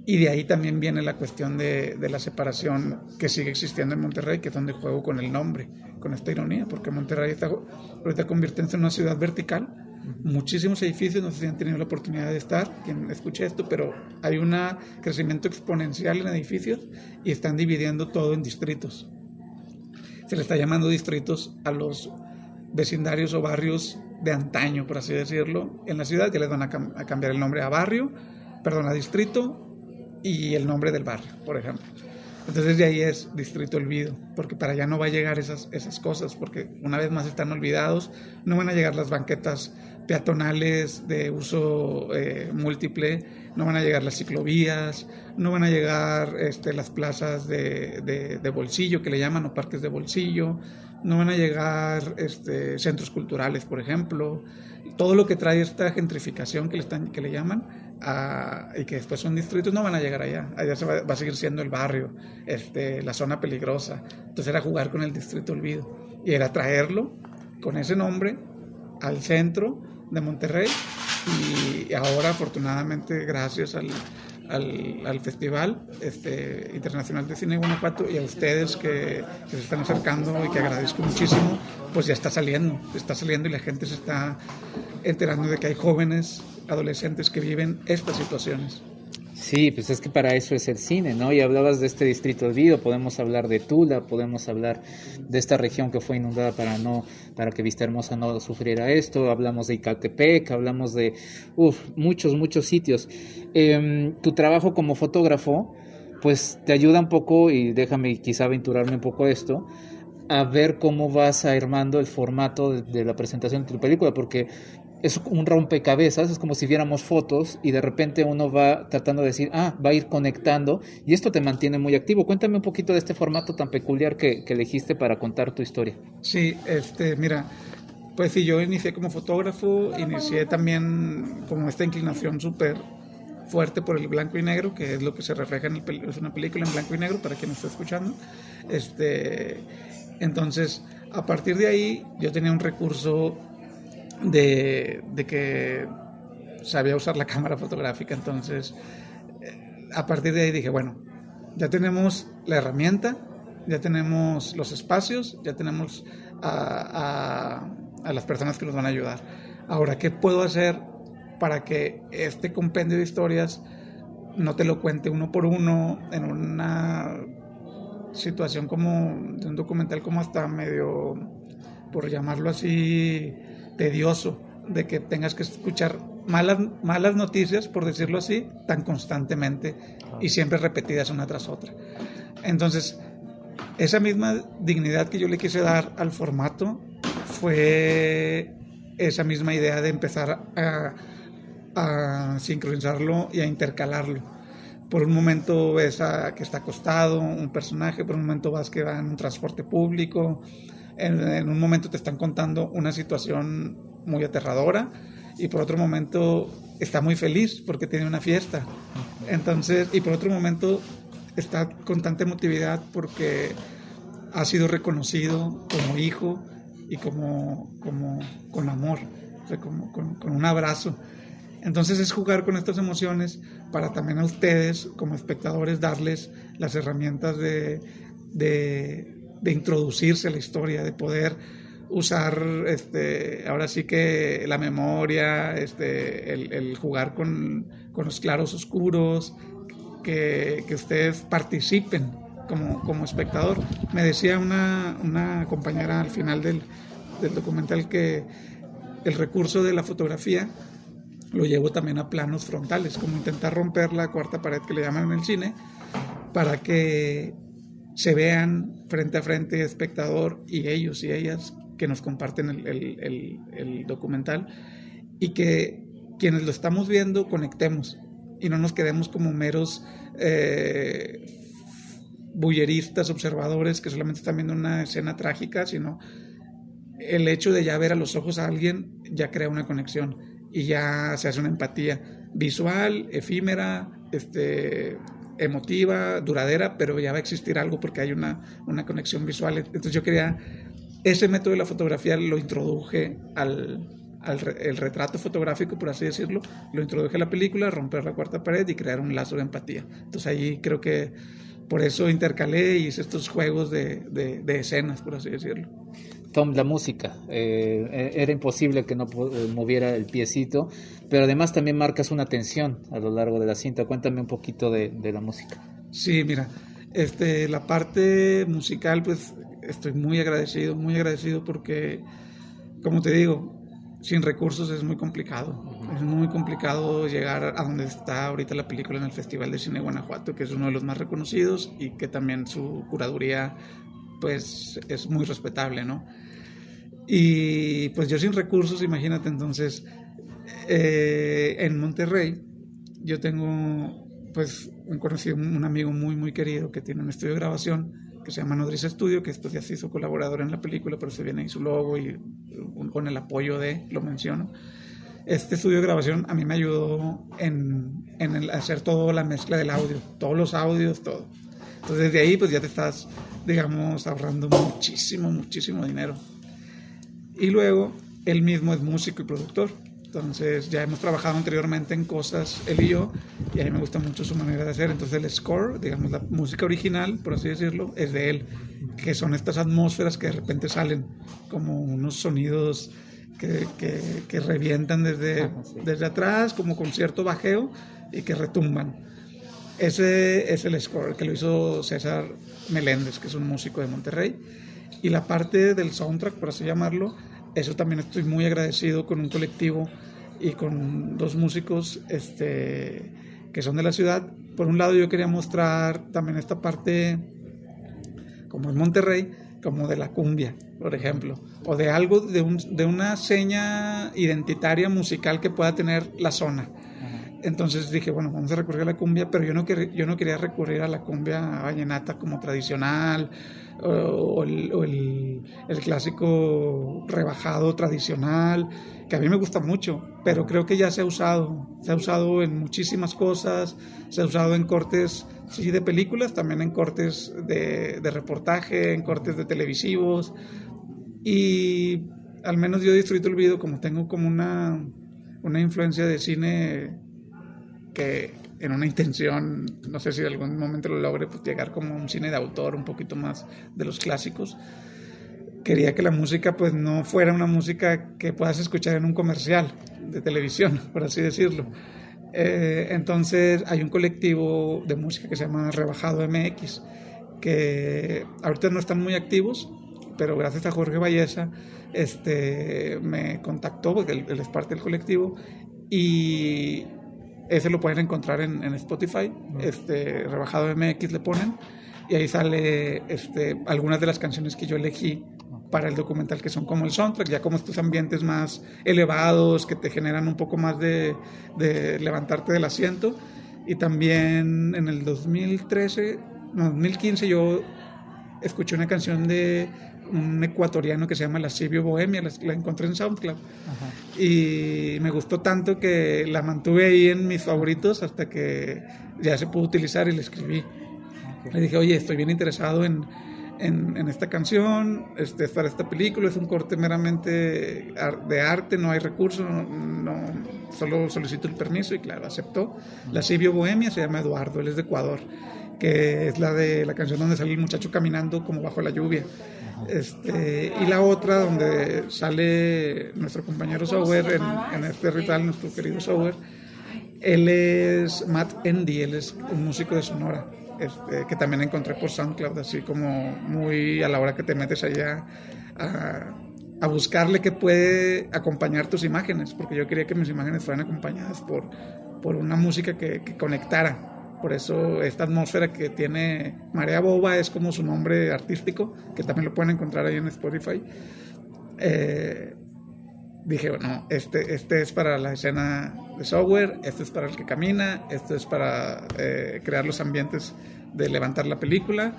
Y de ahí también viene la cuestión de, de, la separación que sigue existiendo en Monterrey, que es donde juego con el nombre, con esta ironía, porque Monterrey está ahorita convirtiéndose en una ciudad vertical. Muchísimos edificios, no sé si han tenido la oportunidad de estar, quien escuche esto, pero hay un crecimiento exponencial en edificios y están dividiendo todo en distritos. Se le está llamando distritos a los vecindarios o barrios de antaño, por así decirlo, en la ciudad, que les van a, cambiar el nombre a barrio, perdón, a distrito y el nombre del barrio, por ejemplo. Entonces de ahí es Distrito Olvido, porque para allá no va a llegar esas, esas cosas, porque una vez más están olvidados, no van a llegar las banquetas peatonales de uso eh, múltiple, no van a llegar las ciclovías, no van a llegar este, las plazas de, de, de bolsillo que le llaman o parques de bolsillo, no van a llegar este, centros culturales, por ejemplo, todo lo que trae esta gentrificación que le, están, que le llaman y que después son distritos no van a llegar allá, allá se va, a seguir siendo el barrio, este, la zona peligrosa, entonces era jugar con el distrito olvido. Y era traerlo con ese nombre al centro de Monterrey. Y ahora afortunadamente gracias al, al, al, Festival este, Internacional de Cine de Guanajuato y a ustedes que, que, se están acercando y que agradezco muchísimo, pues ya está saliendo, está saliendo y la gente se está enterando de que hay jóvenes, adolescentes que viven estas situaciones. Sí, pues es que para eso es el cine, ¿no? Y hablabas de este distrito olvido, podemos hablar de Tula, podemos hablar de esta región que fue inundada para no, para que Vista Hermosa no sufriera esto, hablamos de Icatepec, hablamos de, uff, muchos, muchos sitios. Em, tu trabajo como fotógrafo, pues te ayuda un poco, y déjame quizá aventurarme un poco a esto, a ver cómo vas armando el formato de, de la presentación de tu película, porque es un rompecabezas, es como si viéramos fotos y de repente uno va tratando de decir, ah, va a ir conectando y esto te mantiene muy activo. Cuéntame un poquito de este formato tan peculiar que, que elegiste para contar tu historia. Sí, este, mira, pues sí, yo inicié como fotógrafo, inicié también como esta inclinación súper fuerte por el blanco y negro, que es lo que se refleja en el, es una película en blanco y negro para quien está escuchando. Este, entonces, a partir de ahí, yo tenía un recurso de, de que sabía usar la cámara fotográfica, entonces, eh, a partir de ahí dije, bueno, ya tenemos la herramienta, ya tenemos los espacios, ya tenemos a, a, a las personas que nos van a ayudar. Ahora, ¿qué puedo hacer para que este compendio de historias no te lo cuente uno por uno en una situación como de un documental como hasta medio, por llamarlo así, tedioso, de que tengas que escuchar malas, malas noticias, por decirlo así, tan constantemente y siempre repetidas una tras otra. Entonces, esa misma dignidad que yo le quise dar al formato fue esa misma idea de empezar a a sincronizarlo y a intercalarlo. Por un momento ves a, que está acostado un personaje, por un momento vas que va en un transporte público, en, un momento te están contando una situación muy aterradora y por otro momento está muy feliz porque tiene una fiesta. Entonces, y por otro momento está con tanta emotividad porque ha sido reconocido como hijo y como, como con amor, como, con un abrazo. Entonces es jugar con estas emociones para también a ustedes como espectadores darles las herramientas de, de, introducirse a la historia, de poder usar este, ahora sí que la memoria, este, el, jugar con, los claros oscuros, que, ustedes participen como, como, espectador. Me decía una, una compañera al final del, del documental que el recurso de la fotografía lo llevo también a planos frontales, como intentar romper la cuarta pared que le llaman en el cine, para que se vean frente a frente espectador y ellos y ellas que nos comparten el, documental y que quienes lo estamos viendo conectemos y no nos quedemos como meros eh, bulleristas, observadores que solamente están viendo una escena trágica, sino el hecho de ya ver a los ojos a alguien ya crea una conexión y ya se hace una empatía visual, efímera, este, emotiva, duradera, pero ya va a existir algo porque hay una, una conexión visual. Entonces yo quería, ese método de la fotografía lo introduje al, al el retrato fotográfico, por así decirlo, lo introduje a la película, romper la cuarta pared y crear un lazo de empatía. Entonces ahí creo que por eso intercalé y hice estos juegos de, de, de escenas, por así decirlo. Tom, la música. Eh, era imposible que no eh, moviera el piecito, pero además también marcas una tensión a lo largo de la cinta. Cuéntame un poquito de, la música. Sí, mira, este, la parte musical, pues estoy muy agradecido, muy agradecido porque, como te digo, sin recursos es muy complicado. Es muy complicado llegar a donde está ahorita la película en el Festival de Cine Guanajuato, que es uno de los más reconocidos y que también su curaduría pues es muy respetable, ¿no? Y pues yo sin recursos, imagínate, entonces, eh, en Monterrey, yo tengo pues un conocido, un amigo muy, muy querido que tiene un estudio de grabación que se llama Nodriza Studio, que después ya se hizo colaborador en la película, pero se viene ahí su logo y con el apoyo de, lo menciono. Este estudio de grabación a mí me ayudó en, en hacer toda la mezcla del audio, todos los audios, todo. Entonces desde ahí pues ya te estás, digamos, ahorrando muchísimo, muchísimo dinero. Y luego él mismo es músico y productor. Entonces ya hemos trabajado anteriormente en cosas, él y yo, y a mí me gusta mucho su manera de hacer. Entonces el score, digamos, la música original, por así decirlo, es de él, que son estas atmósferas que de repente salen como unos sonidos que, que, que revientan desde, desde atrás, como con cierto bajeo, y que retumban. Ese es el score que lo hizo César Meléndez, que es un músico de Monterrey. Y la parte del soundtrack, por así llamarlo, eso también estoy muy agradecido con un colectivo y con dos músicos este, que son de la ciudad. Por un lado yo quería mostrar también esta parte, como en Monterrey, como de la cumbia, por ejemplo, o de algo, de, un, de una seña identitaria musical que pueda tener la zona. Entonces dije, bueno, vamos a recurrir a la cumbia, pero yo no, yo no quería recurrir a la cumbia vallenata como tradicional o, el, el, clásico rebajado tradicional, que a mí me gusta mucho, pero creo que ya se ha usado, se ha usado en muchísimas cosas, se ha usado en cortes, sí, de películas, también en cortes de, de reportaje, en cortes de televisivos, y al menos yo disfruto el video como tengo como una, una influencia de cine que en una intención, no sé si en algún momento lo logre, pues llegar como un cine de autor, un poquito más de los clásicos. Quería que la música pues no fuera una música que puedas escuchar en un comercial de televisión, por así decirlo. Eh, entonces hay un colectivo de música que se llama Rebajado MX, que ahorita no están muy activos, pero gracias a Jorge Valleza este, me contactó, porque él, él es parte del colectivo, y ese lo pueden encontrar en, Spotify, este, rebajado MX le ponen, y ahí sale este, algunas de las canciones que yo elegí para el documental que son como el soundtrack, ya como estos ambientes más elevados que te generan un poco más de, de levantarte del asiento. Y también en el 2013, no, 2015 yo escuché una canción de un ecuatoriano que se llama Lascivio Bohemia, la, encontré en SoundCloud. Y me gustó tanto que la mantuve ahí en mis favoritos hasta que ya se pudo utilizar y le escribí. Le dije, oye, estoy bien interesado en, en, esta canción, este, para esta película, es un corte meramente de arte, no hay recursos, no, solo solicito el permiso y claro, aceptó. Lascivio Bohemia se llama Eduardo, él es de Ecuador que es la de la canción donde sale el muchacho caminando como bajo la lluvia. Este, y la otra donde sale nuestro compañero Sauer en, este ritual, nuestro querido Sauer. Él es Matt Endy, él es un músico de Sonora, este, que también encontré por SoundCloud, así como muy a la hora que te metes allá a, a buscarle que puede acompañar tus imágenes, porque yo quería que mis imágenes fueran acompañadas por, por una música que, que conectara por eso esta atmósfera que tiene Marea Boba es como su nombre artístico, que también lo pueden encontrar ahí en Spotify. Eh, dije, bueno, este, este es para la escena de software, este es para el que camina, este es para eh, crear los ambientes de levantar la película.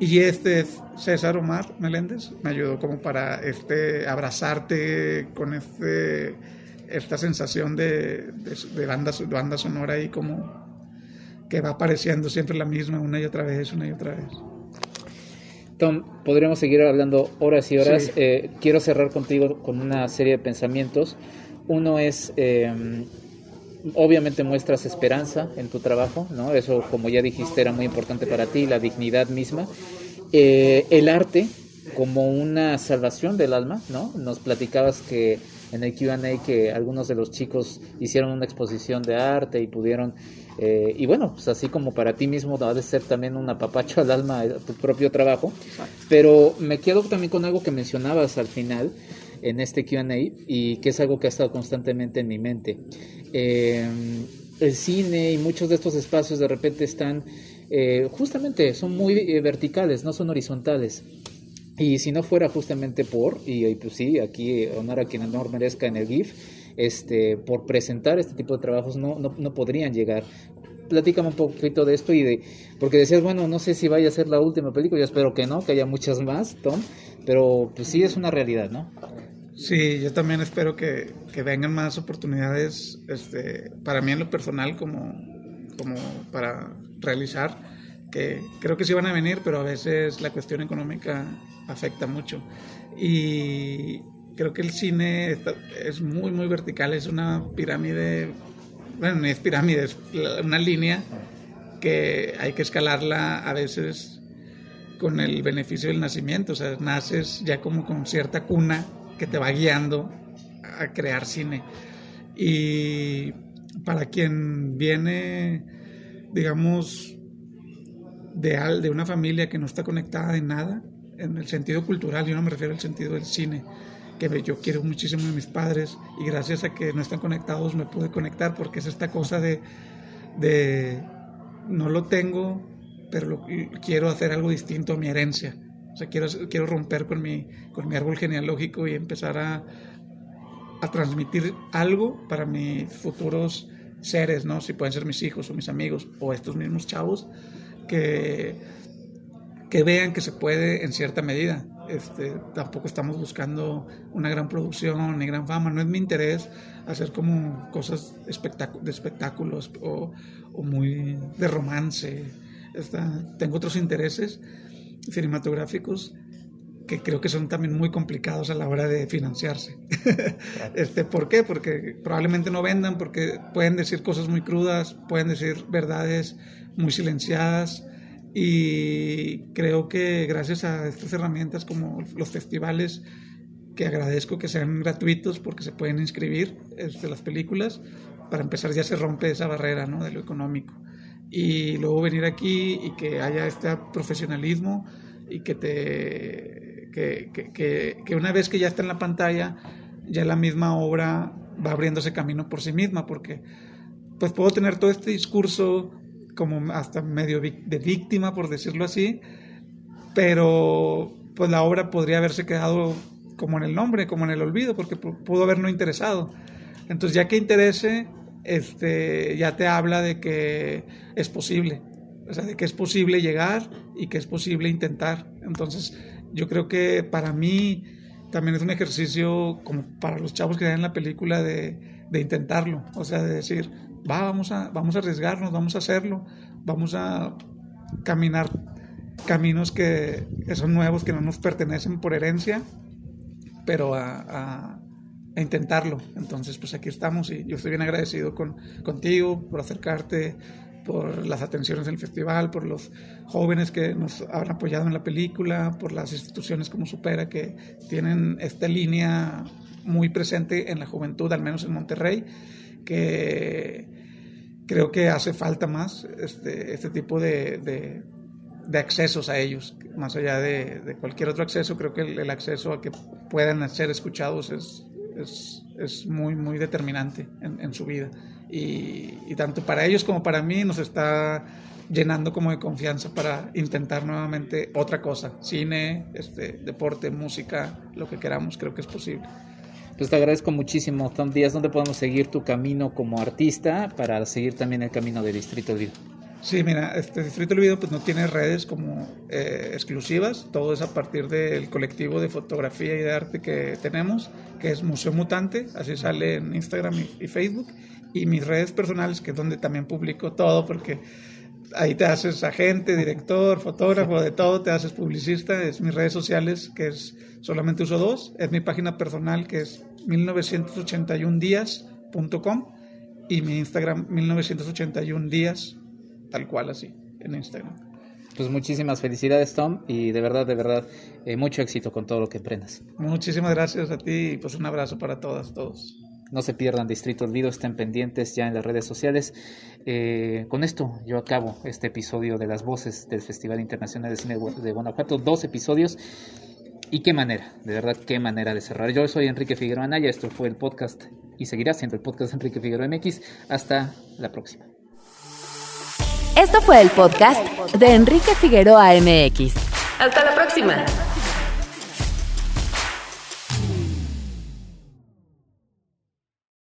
Y este es César Omar Meléndez, me ayudó como para este, abrazarte con este, esta sensación de, de, banda, banda sonora y como que va apareciendo siempre la misma una y otra vez, una y otra vez. Tom, podríamos seguir hablando horas y horas. Eh, quiero cerrar contigo con una serie de pensamientos. Uno es, em, obviamente muestras esperanza en tu trabajo, ¿no? Eso, como ya dijiste, era muy importante para ti, la dignidad misma. Eh, el arte como una salvación del alma, ¿no? Nos platicabas que en el QA que algunos de los chicos hicieron una exposición de arte y pudieron eh, y bueno, pues así como para ti mismo ha de ser también un apapacho al alma tu propio trabajo. Pero me quedo también con algo que mencionabas al final en este QA y que es algo que ha estado constantemente en mi mente. Eh, el cine y muchos de estos espacios de repente están, eh, justamente, son muy verticales, no son horizontales. Y si no fuera justamente por, y, pues sí, aquí honor a quien honor merezca en el GIF, este, por presentar este tipo de trabajos no, no, no podrían llegar. Platícame un poquito de esto y de, porque decías, bueno, no sé si vaya a ser la última película, yo espero que no, que haya muchas más, Tom, pero pues sí es una realidad, ¿no? Sí, yo también espero que, que vengan más oportunidades, este, para mí en lo personal como, como para realizar, que creo que sí van a venir, pero a veces la cuestión económica afecta mucho. Y creo que el cine es muy, muy vertical, es una pirámide, bueno, no es pirámide, es una línea que hay que escalarla a veces con el beneficio del nacimiento, o sea, naces ya como con cierta cuna que te va guiando a crear cine. Y para quien viene, digamos, de, de una familia que no está conectada en nada, en el sentido cultural, yo no me refiero al sentido del cine, que yo quiero muchísimo a mis padres y gracias a que no están conectados me pude conectar porque es esta cosa de, de no lo tengo, pero quiero hacer algo distinto a mi herencia. O sea, quiero, quiero romper con mi, con mi árbol genealógico y empezar a, a transmitir algo para mis futuros seres, ¿no? Si pueden ser mis hijos o mis amigos o estos mismos chavos, que, que vean que se puede en cierta medida. Este, tampoco estamos buscando una gran producción ni gran fama, no es mi interés hacer como cosas de espectáculos o, o muy de romance. tengo otros intereses cinematográficos que creo que son también muy complicados a la hora de financiarse. este, ¿Por qué? Porque probablemente no vendan, porque pueden decir cosas muy crudas, pueden decir verdades muy silenciadas y creo que gracias a estas herramientas como los festivales, que agradezco que sean gratuitos porque se pueden inscribir este, las películas, para empezar ya se rompe esa barrera ¿no? de lo económico. Y luego venir aquí y que haya este profesionalismo y que te que, que, que, una vez que ya está en la pantalla, ya la misma obra va abriéndose camino por sí misma, porque pues puedo tener todo este discurso como hasta medio de víctima, por decirlo así, pero pues la obra podría haberse quedado como en el nombre, como en el olvido, porque pudo haber no interesado. Entonces ya que interese, este, ya te habla de que es posible, o sea, de que es posible llegar y que es posible intentar. Entonces yo creo que para mí también es un ejercicio como para los chavos que ven la película de, de intentarlo, o sea, de decir, va, vamos a, vamos a arriesgarnos, vamos a hacerlo, vamos a caminar caminos que, son nuevos, que no nos pertenecen por herencia, pero a, intentarlo. Entonces, pues aquí estamos y yo estoy bien agradecido con, contigo por acercarte, por las atenciones del festival, por los jóvenes que nos han apoyado en la película, por las instituciones como Supera que tienen esta línea muy presente en la juventud, al menos en Monterrey que creo que hace falta más este, este tipo de, de, accesos a ellos, más allá de, cualquier otro acceso, creo que el, acceso a que puedan ser escuchados es, es, es muy, muy determinante en, en su vida. Y, y, tanto para ellos como para mí nos está llenando como de confianza para intentar nuevamente otra cosa, cine, este, deporte, música, lo que queramos, creo que es posible. Pues te agradezco muchísimo, Tom Díaz. ¿Dónde podemos seguir tu camino como artista para seguir también el camino de Distrito Olvido? Sí, mira, este Distrito Olvido pues no tiene redes como eh, exclusivas, todo es a partir del colectivo de fotografía y de arte que tenemos, que es Museo Mutante, así sale en Instagram y, y Facebook, y mis redes personales, que es donde también publico todo, porque ahí te haces agente, director, fotógrafo, de todo, te haces publicista, es mis redes sociales, que es solamente uso dos, es mi página personal, que es 1981días.com y mi Instagram 1981 días, tal cual así, en Instagram. Pues muchísimas felicidades Tom y de verdad, de verdad, eh, mucho éxito con todo lo que emprendas. Muchísimas gracias a ti y pues un abrazo para todas, todos. No se pierdan Distrito Olvido, estén pendientes ya en las redes sociales. Eh, con esto yo acabo este episodio de las voces del Festival Internacional de Cine de Guanajuato, dos episodios. Y qué manera, de verdad, qué manera de cerrar. Yo soy Enrique Figueroa Anaya, esto fue el podcast y seguirá siendo el podcast Enrique Figueroa MX. Hasta la próxima. Esto fue el podcast de Enrique Figueroa MX. Hasta la próxima.